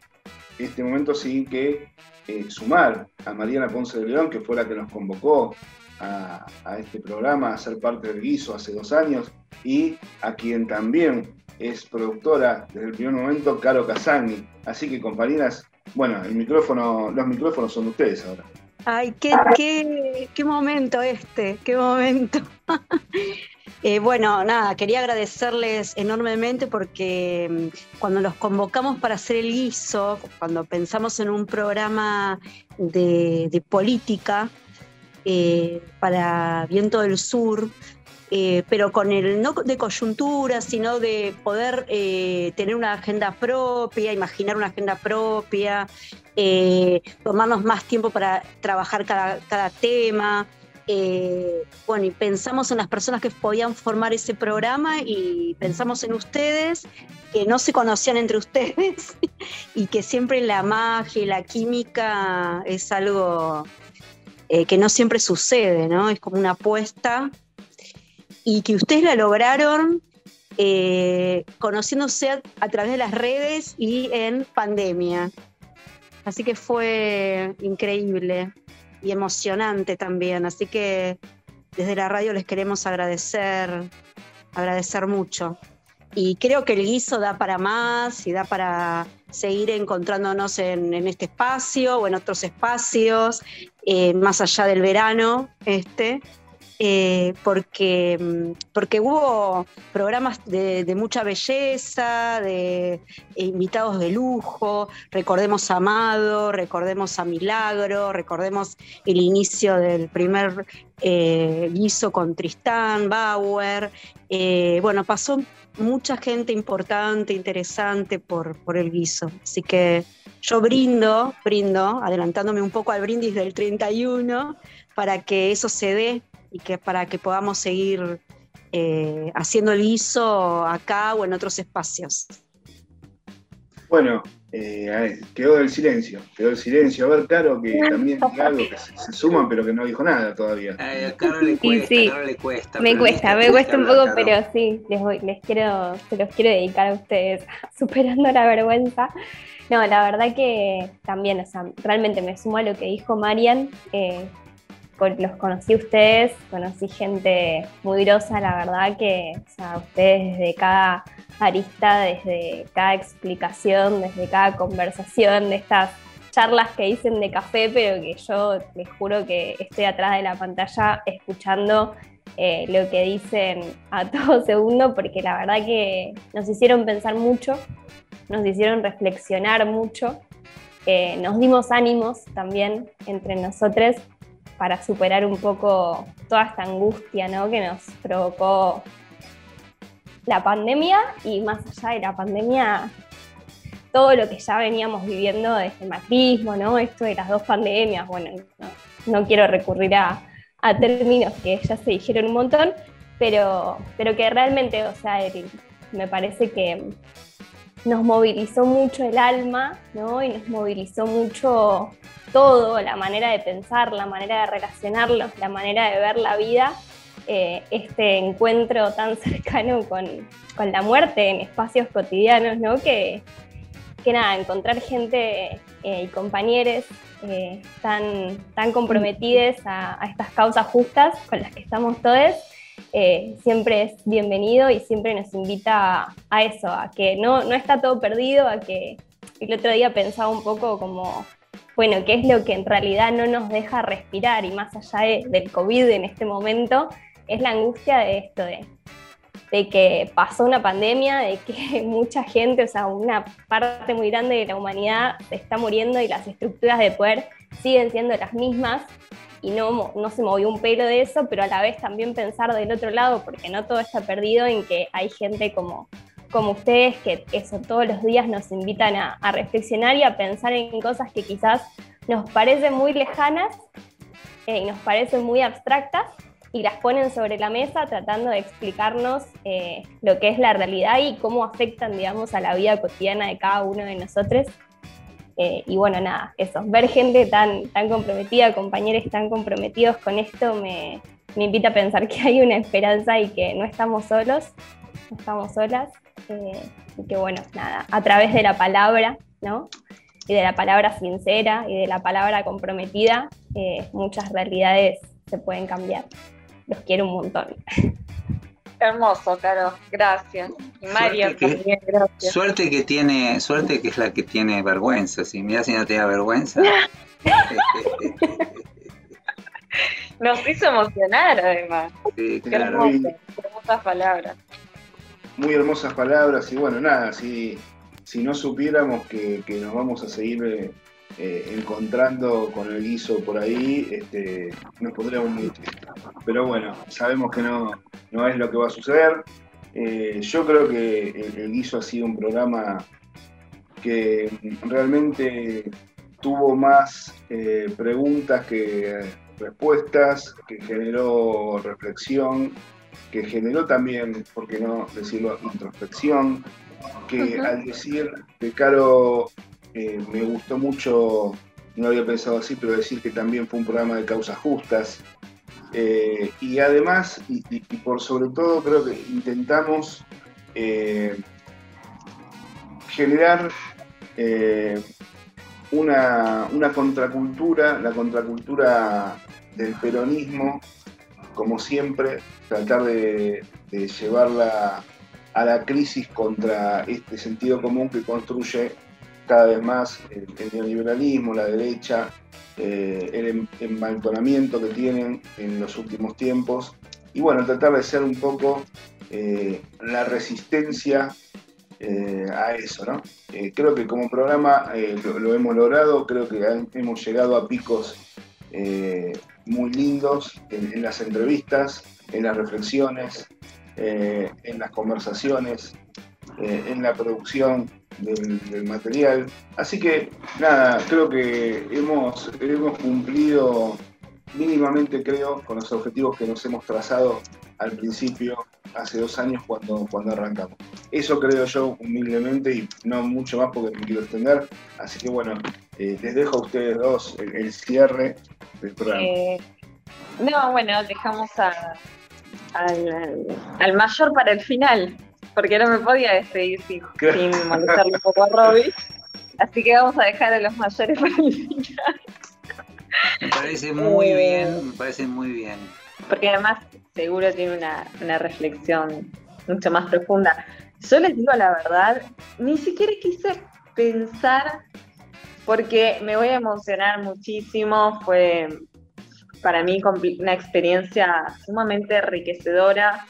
este momento sí que eh, sumar a Mariana Ponce de León, que fue la que nos convocó a, este programa, a ser parte del guiso hace dos años, y a quien también es productora desde el primer momento, Caro Casani. Así que compañeras, bueno, los micrófonos son de ustedes ahora. Ay, qué, qué, qué momento este, qué momento. Eh, bueno, nada, quería agradecerles enormemente porque mm, cuando los convocamos para hacer el guiso, cuando pensamos en un programa de, política eh, para Viento del Sur, eh, pero con el no de coyuntura, sino de poder tener una agenda propia, imaginar una agenda propia, tomarnos más tiempo para trabajar cada, cada tema. Eh, bueno, y pensamos en las personas que podían formar ese programa y pensamos en ustedes, que no se conocían entre ustedes y que siempre la magia y la química es algo eh, que no siempre sucede, ¿no? Es como una apuesta y que ustedes la lograron eh, conociéndose a través de las redes y en pandemia. Así que fue increíble y emocionante también. Así que desde la radio les queremos agradecer, agradecer mucho. Y creo que el guiso da para más y da para seguir encontrándonos en, este espacio o en otros espacios, eh, más allá del verano, este, eh, porque, mm, porque hubo programas de, mucha belleza, de invitados de lujo, recordemos a Amado, recordemos a Milagro, recordemos el inicio del primer eh, guiso con Tristán, Bauer, eh, bueno, pasó mucha gente importante, interesante por, por el guiso, así que yo brindo, brindo, adelantándome un poco al brindis del 31, para que eso se dé y que para que podamos seguir eh, haciendo el guiso acá o en otros espacios. Bueno, eh, quedó el silencio, quedó el silencio. A ver, Caro, que también diga algo que se, suman, pero que no dijo nada todavía. a Caro le cuesta, sí, sí. le cuesta. Me cuesta, me cuesta un poco, pero sí, les, les quiero, se los quiero dedicar a ustedes, superando la vergüenza. No, la verdad que también, o sea, realmente me sumo a lo que dijo Marian. Eh, los conocí ustedes, conocí gente muy grosa, la verdad que ustedes desde cada arista, desde cada explicación, desde cada conversación de estas charlas que dicen de café, pero que yo les juro que estoy atrás de la pantalla escuchando eh, lo que dicen a todo segundo, porque la verdad que nos hicieron pensar mucho, nos hicieron reflexionar mucho, eh, nos dimos ánimos también entre nosotros para superar un poco toda esta angustia que nos provocó la pandemia y más allá de la pandemia, todo lo que ya veníamos viviendo desde el macrismo, ¿no? esto de las dos pandemias, bueno, no, quiero recurrir a, términos que ya se dijeron un montón, pero, pero que realmente, o sea, me parece que nos movilizó mucho el alma, ¿no? Y nos movilizó mucho todo, la manera de pensar, la manera de relacionarlos, la manera de ver la vida, eh, este encuentro tan cercano con, la muerte en espacios cotidianos, ¿no? Que, que nada, encontrar gente eh, y compañeros eh, tan, tan comprometidos a, estas causas justas con las que estamos todos eh, siempre es bienvenido y siempre nos invita a, eso, a que no, no está todo perdido, a que el otro día pensaba un poco como, bueno, qué es lo que en realidad no nos deja respirar y más allá del COVID en este momento, es la angustia de esto, de, de que pasó una pandemia, de que mucha gente, o sea, una parte muy grande de la humanidad está muriendo y las estructuras de poder siguen siendo las mismas y no, no se movió un pelo de eso, pero a la vez también pensar del otro lado, porque no todo está perdido en que hay gente como, como ustedes que eso todos los días nos invitan a, reflexionar y a pensar en cosas que quizás nos parecen muy lejanas eh, y nos parecen muy abstractas y las ponen sobre la mesa tratando de explicarnos eh, lo que es la realidad y cómo afectan, digamos, a la vida cotidiana de cada uno de nosotros. Eh, y bueno, nada, eso, ver gente tan, tan comprometida, compañeros tan comprometidos con esto, me, invita a pensar que hay una esperanza y que no estamos solos, no estamos solas. Eh, y que bueno, nada, a través de la palabra, ¿no? y de la palabra sincera y de la palabra comprometida, eh, muchas realidades se pueden cambiar. Los quiero un montón. Hermoso, Caro, gracias. Y que- también, gracias. Suerte que tiene, suerte que es la que tiene vergüenza. Si mira si no te da vergüenza. Nos hizo emocionar además. Sí, Qué claro. hermoso, qué hermosas palabras. Muy hermosas palabras y bueno, nada, si, si no supiéramos que, que nos vamos a seguir eh, encontrando con el guiso por ahí, este, nos pondríamos muy tristes. Pero bueno, sabemos que no, no es lo que va a suceder. Eh, yo creo que el, el guiso ha sido un programa que realmente tuvo más eh, preguntas que respuestas, que generó reflexión, que generó también, por qué no decirlo, introspección, que al decir que Caro me gustó mucho, no había pensado así, pero decir que también fue un programa de causas justas. Eh, y además, y por sobre todo, creo que intentamos eh, generar eh, una, una contracultura, la contracultura del peronismo, como siempre, tratar de, de llevarla a la crisis contra este sentido común que construye cada vez más el, neoliberalismo, la derecha, eh, el em- embalconamiento que tienen en los últimos tiempos. Y bueno, tratar de ser un poco eh, la resistencia eh, a eso, ¿no? Creo que como programa lo, hemos logrado, creo que hemos llegado a picos muy lindos en, las entrevistas, en las reflexiones, en las conversaciones, en la producción del, material. Así que nada, creo que hemos, hemos cumplido mínimamente, creo, con los objetivos que nos hemos trazado al principio, hace dos años cuando, cuando arrancamos. Eso creo yo humildemente y no mucho más porque me quiero extender. Así que bueno, eh, les dejo a ustedes dos el, el cierre del programa. Eh, no, bueno, dejamos a- al- al mayor para el final, porque no me podía despedir sin, Claro. sin molestarle un poco a Robbie. Así que vamos a dejar a los mayores para el final. Me parece muy Eh. bien, me parece muy bien. Porque además seguro tiene una, una reflexión mucho más profunda. Yo les digo la verdad, ni siquiera quise pensar, porque me voy a emocionar muchísimo, fue para mí una experiencia sumamente enriquecedora.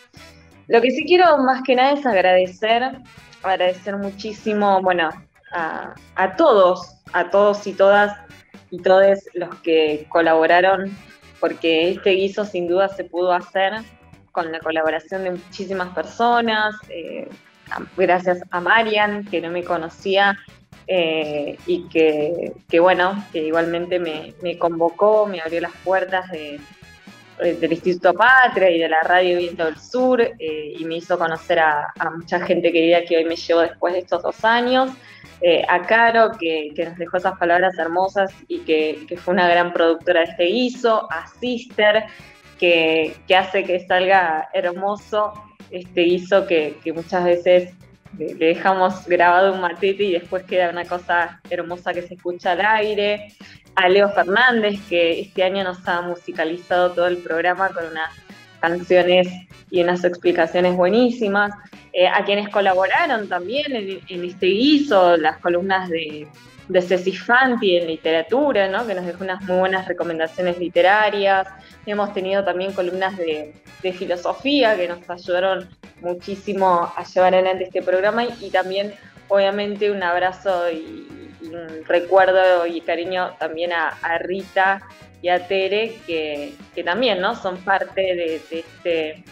Lo que sí quiero más que nada es agradecer, agradecer muchísimo, bueno, a, todos, a todos y todas y todos los que colaboraron porque este guiso sin duda se pudo hacer con la colaboración de muchísimas personas, eh, gracias a Marian, que no me conocía eh, y que, bueno, que igualmente me, convocó, me abrió las puertas de- del Instituto Patria y de la Radio Viento del Sur eh, y me hizo conocer a, mucha gente querida que hoy me llevo después de estos dos años. Eh, a Caro, que, que nos dejó esas palabras hermosas y que, que fue una gran productora de este guiso, a Sister, que, que hace que salga hermoso este guiso que muchas veces le dejamos grabado un matete y después queda una cosa hermosa que se escucha al aire. A Leo Fernández, que este año nos ha musicalizado todo el programa con unas canciones y unas explicaciones buenísimas. Eh, a quienes colaboraron también en, en este guiso, las columnas de, de Ceci Fanti en literatura, ¿no? que nos dejó unas muy buenas recomendaciones literarias. Hemos tenido también columnas de, de filosofía que nos ayudaron muchísimo a llevar adelante este programa y, también, obviamente, un abrazo y, un recuerdo y cariño también a, Rita y a Tere, que, que también ¿no? son parte de, este,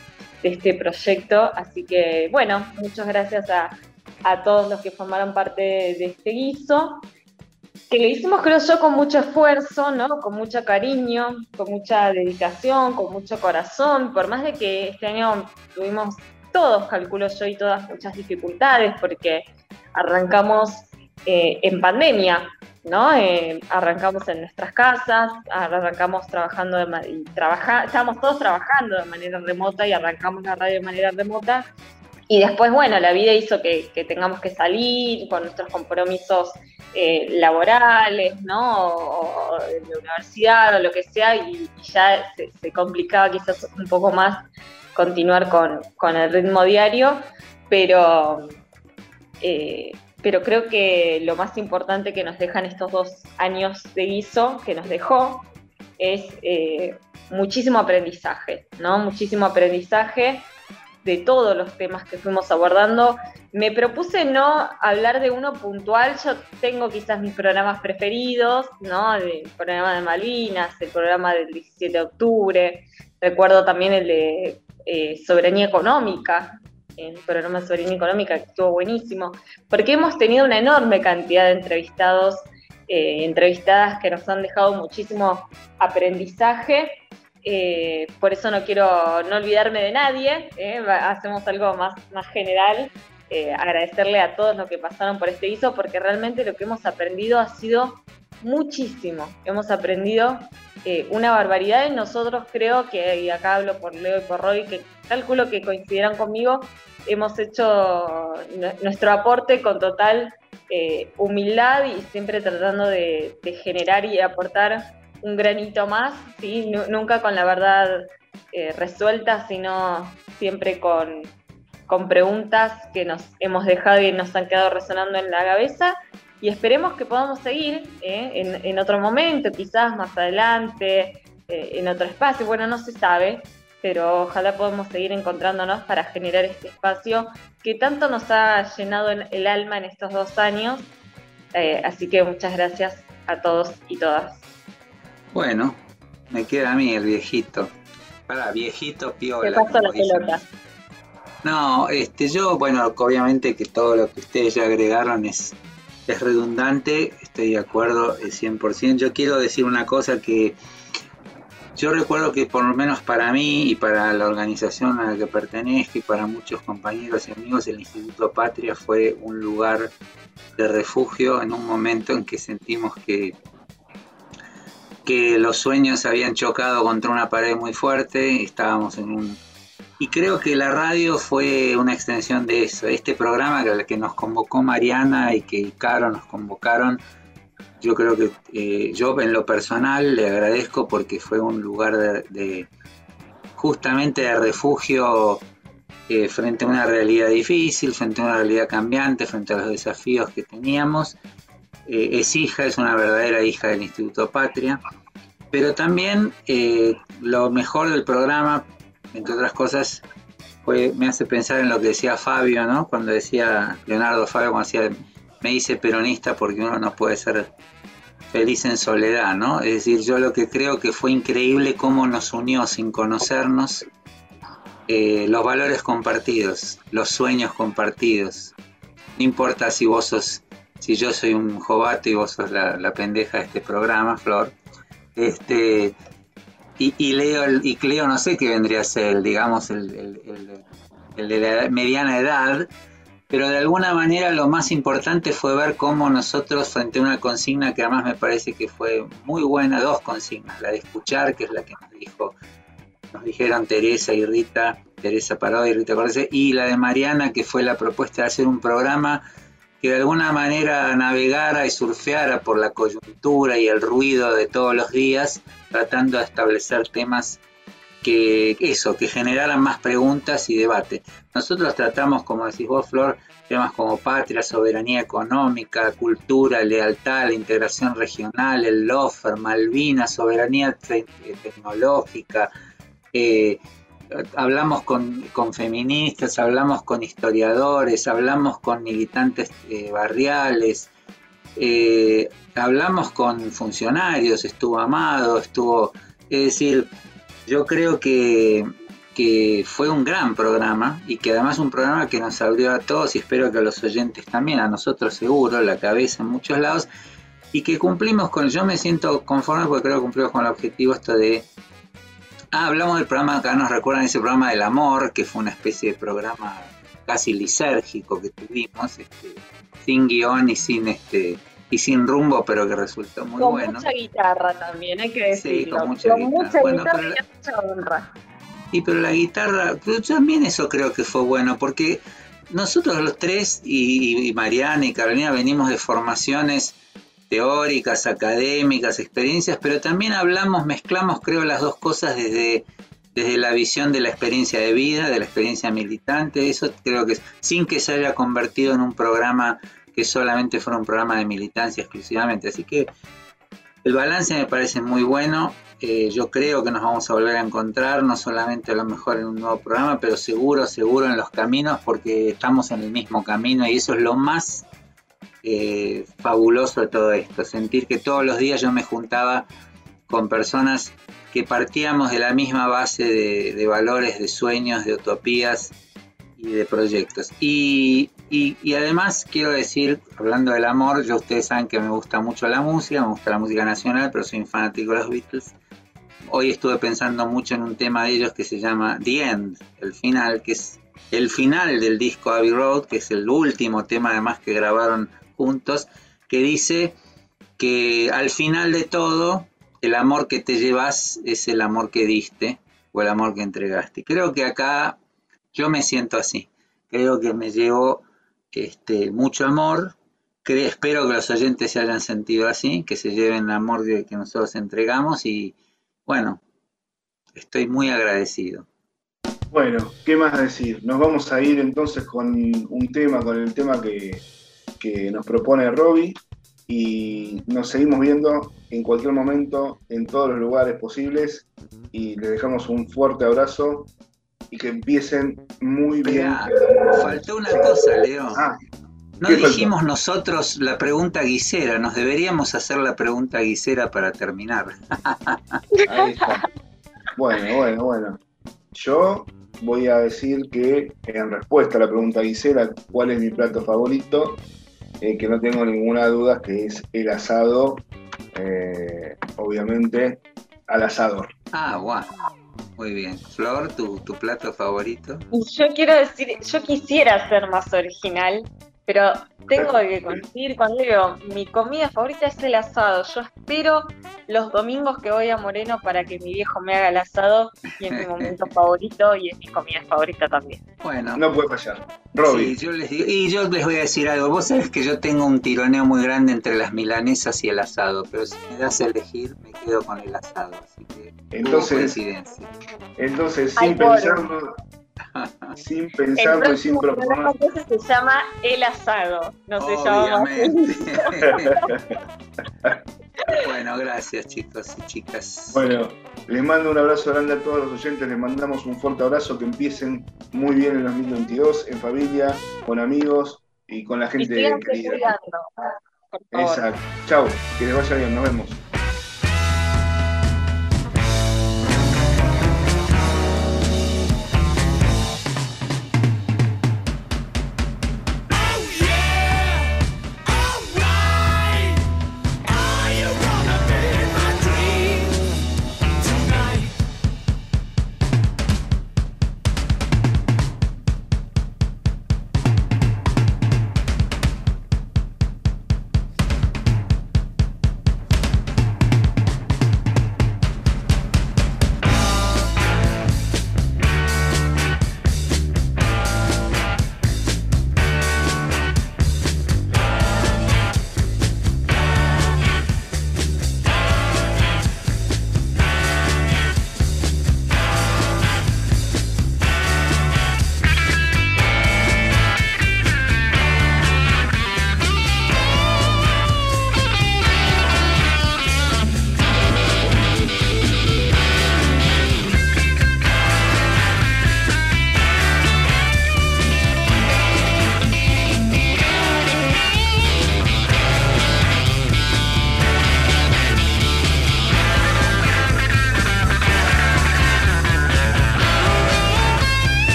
de este proyecto. Así que, bueno, muchas gracias a, a todos los que formaron parte de este guiso que lo hicimos creo yo con mucho esfuerzo, ¿no? Con mucho cariño, con mucha dedicación, con mucho corazón, por más de que este año tuvimos todos, calculo yo, y todas muchas dificultades, porque arrancamos eh, en pandemia, ¿no? Eh, arrancamos en nuestras casas, arrancamos trabajando de y trabaja, estábamos todos trabajando de manera remota y arrancamos la radio de manera remota. Y después, bueno, la vida hizo que, tengamos que salir con nuestros compromisos eh, laborales, ¿no? O, de universidad o lo que sea, y, ya se, complicaba quizás un poco más continuar con, el ritmo diario, pero, eh, pero creo que lo más importante que nos dejan estos dos años de guiso, que nos dejó, es eh, muchísimo aprendizaje, ¿no? Muchísimo aprendizaje de todos los temas que fuimos abordando. Me propuse no hablar de uno puntual, yo tengo quizás mis programas preferidos, ¿no? El programa de Malvinas, el programa del 17 de octubre, recuerdo también el de eh, soberanía económica, el programa de soberanía económica que estuvo buenísimo, porque hemos tenido una enorme cantidad de entrevistados, eh, entrevistadas que nos han dejado muchísimo aprendizaje eh, por eso no quiero no olvidarme de nadie, eh, hacemos algo más, más general. Eh, agradecerle a todos los que pasaron por este ISO, porque realmente lo que hemos aprendido ha sido muchísimo. Hemos aprendido una barbaridad y nosotros creo que, y acá hablo por Leo y por Roy, que calculo que coincidirán conmigo, hemos hecho nuestro aporte con total humildad y siempre tratando de generar y aportar un granito más, ¿sí? nunca con la verdad eh, resuelta, sino siempre con, con preguntas que nos hemos dejado y nos han quedado resonando en la cabeza. Y esperemos que podamos seguir ¿eh? en, otro momento, quizás más adelante, eh, en otro espacio. Bueno, no se sabe, pero ojalá podamos seguir encontrándonos para generar este espacio que tanto nos ha llenado el alma en estos dos años. así que muchas gracias a todos y todas. Bueno, me queda a mí el viejito. Para, viejito piola. la pelota. No, este, yo, bueno, obviamente que todo lo que ustedes ya agregaron es, es redundante, estoy de acuerdo 100%. Yo quiero decir una cosa que yo recuerdo que por lo menos para mí y para la organización a la que pertenezco y para muchos compañeros y amigos, el Instituto Patria fue un lugar de refugio en un momento en que sentimos que que los sueños habían chocado contra una pared muy fuerte, estábamos en un... Y creo que la radio fue una extensión de eso. Este programa que, que nos convocó Mariana y que Caro nos convocaron, yo creo que eh, yo en lo personal le agradezco porque fue un lugar de, justamente de refugio eh, frente a una realidad difícil, frente a una realidad cambiante, frente a los desafíos que teníamos eh, es hija, es una verdadera hija del Instituto Patria, pero también eh, lo mejor del programa, entre otras cosas, me hace pensar en lo que decía Fabio, ¿no? Cuando decía Leonardo Fabio, cuando decía, me hice peronista porque uno no puede ser feliz en soledad, ¿no? Es decir, yo lo que creo que fue increíble cómo nos unió sin conocernos eh, los valores compartidos, los sueños compartidos. No importa si vos sos si yo soy un jovato y vos sos la, pendeja de este programa, Flor, este, y, Leo, y Cleo no sé qué vendría a ser, digamos, el, de la mediana edad, pero de alguna manera lo más importante fue ver cómo nosotros, frente a una consigna que además me parece que fue muy buena, dos consignas, la de escuchar, que es la que nos dijo, nos dijeron Teresa y Rita, Teresa Parado y Rita Correse, y la de Mariana, que fue la propuesta de hacer un programa que de alguna manera navegara y surfeara por la coyuntura y el ruido de todos los días, tratando de establecer temas que eso, que generaran más preguntas y debate. Nosotros tratamos, como decís vos, Flor, temas como patria, soberanía económica, cultura, lealtad, la integración regional, el LOFER, Malvinas, soberanía tecnológica, eh, hablamos con, feministas, hablamos con historiadores, hablamos con militantes eh, barriales, eh, hablamos con funcionarios, estuvo Amado, estuvo... Es decir, yo creo que, que fue un gran programa y que además un programa que nos abrió a todos y espero que a los oyentes también, a nosotros seguro, la cabeza en muchos lados y que cumplimos con, yo me siento conforme porque creo que cumplimos con el objetivo esto de Ah, hablamos del programa, acá nos recuerdan ese programa del amor, que fue una especie de programa casi lisérgico que tuvimos, este, sin guion y sin este y sin rumbo, pero que resultó muy bueno. Con mucha guitarra también, hay que decirlo. Sí, con mucha guitarra. Mucha guitarra y mucha honra. Y pero la guitarra, pero también eso creo que fue bueno, porque nosotros los tres, y, y Mariana y Carolina, venimos de formaciones teóricas, académicas, experiencias, pero también hablamos, mezclamos creo las dos cosas desde, desde la visión de la experiencia de vida, de la experiencia militante, eso creo que sin que se haya convertido en un programa que solamente fuera un programa de militancia exclusivamente. Así que el balance me parece muy bueno. Eh, yo creo que nos vamos a volver a encontrar, no solamente a lo mejor en un nuevo programa, pero seguro, seguro en los caminos, porque estamos en el mismo camino y eso es lo más eh, fabuloso todo esto. Sentir que todos los días yo me juntaba con personas que partíamos de la misma base de, valores, de sueños, de utopías y de proyectos. Y, y, además quiero decir, hablando del amor, yo ustedes saben que me gusta mucho la música, me gusta la música nacional, pero soy un fanático de los Beatles hoy estuve pensando mucho en un tema de ellos que se llama The End, el final, que es el final del disco Abbey Road, que es el último tema además que grabaron juntos, que dice que al final de todo, el amor que te llevas es el amor que diste o el amor que entregaste. Creo que acá yo me siento así. Creo que me llevo este, mucho amor. espero que los oyentes se hayan sentido así, que se lleven el amor que nosotros entregamos y, bueno, estoy muy agradecido. Bueno, ¿qué más decir? Nos vamos a ir entonces con un tema, con el tema que, nos propone Robbie y nos seguimos viendo en cualquier momento en todos los lugares posibles y les dejamos un fuerte abrazo y que empiecen muy bien. faltó una cosa, Leo. Ah, no dijimos nosotros la pregunta guisera, nos deberíamos hacer la pregunta guisera para terminar. Ahí está. Bueno, bueno, bueno. Yo voy a decir que en respuesta a la pregunta guisera, ¿cuál es mi plato favorito? Eh, que no tengo ninguna duda que es el asado, eh, obviamente, al asador. Ah, guau. Muy bien. Flor, ¿tu, ¿tu plato favorito? Yo quiero decir, yo quisiera ser más original, pero tengo que decir, cuando digo, mi comida favorita es el asado. Yo espero los domingos que voy a Moreno para que mi viejo me haga el asado y es mi momento favorito y es mi comida favorita también. Bueno. No puede fallar. Sí, yo les digo, y yo les voy a decir algo. Vos sabés que yo tengo un tironeo muy grande entre las milanesas y el asado, pero si me das a elegir, me quedo con el asado. Así que, entonces, entonces sin pensarlo sin pensarlo y sin proponer. se llama El Asado, no se llama Bueno, gracias chicos y chicas. Bueno, les mando un abrazo grande a todos los oyentes, les mandamos un fuerte abrazo, que empiecen muy bien en 2022, en familia, con amigos y con la gente querida. Exacto. Chao, que les vaya bien, nos vemos.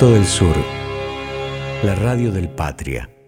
Viento del Sur, la radio del Patria.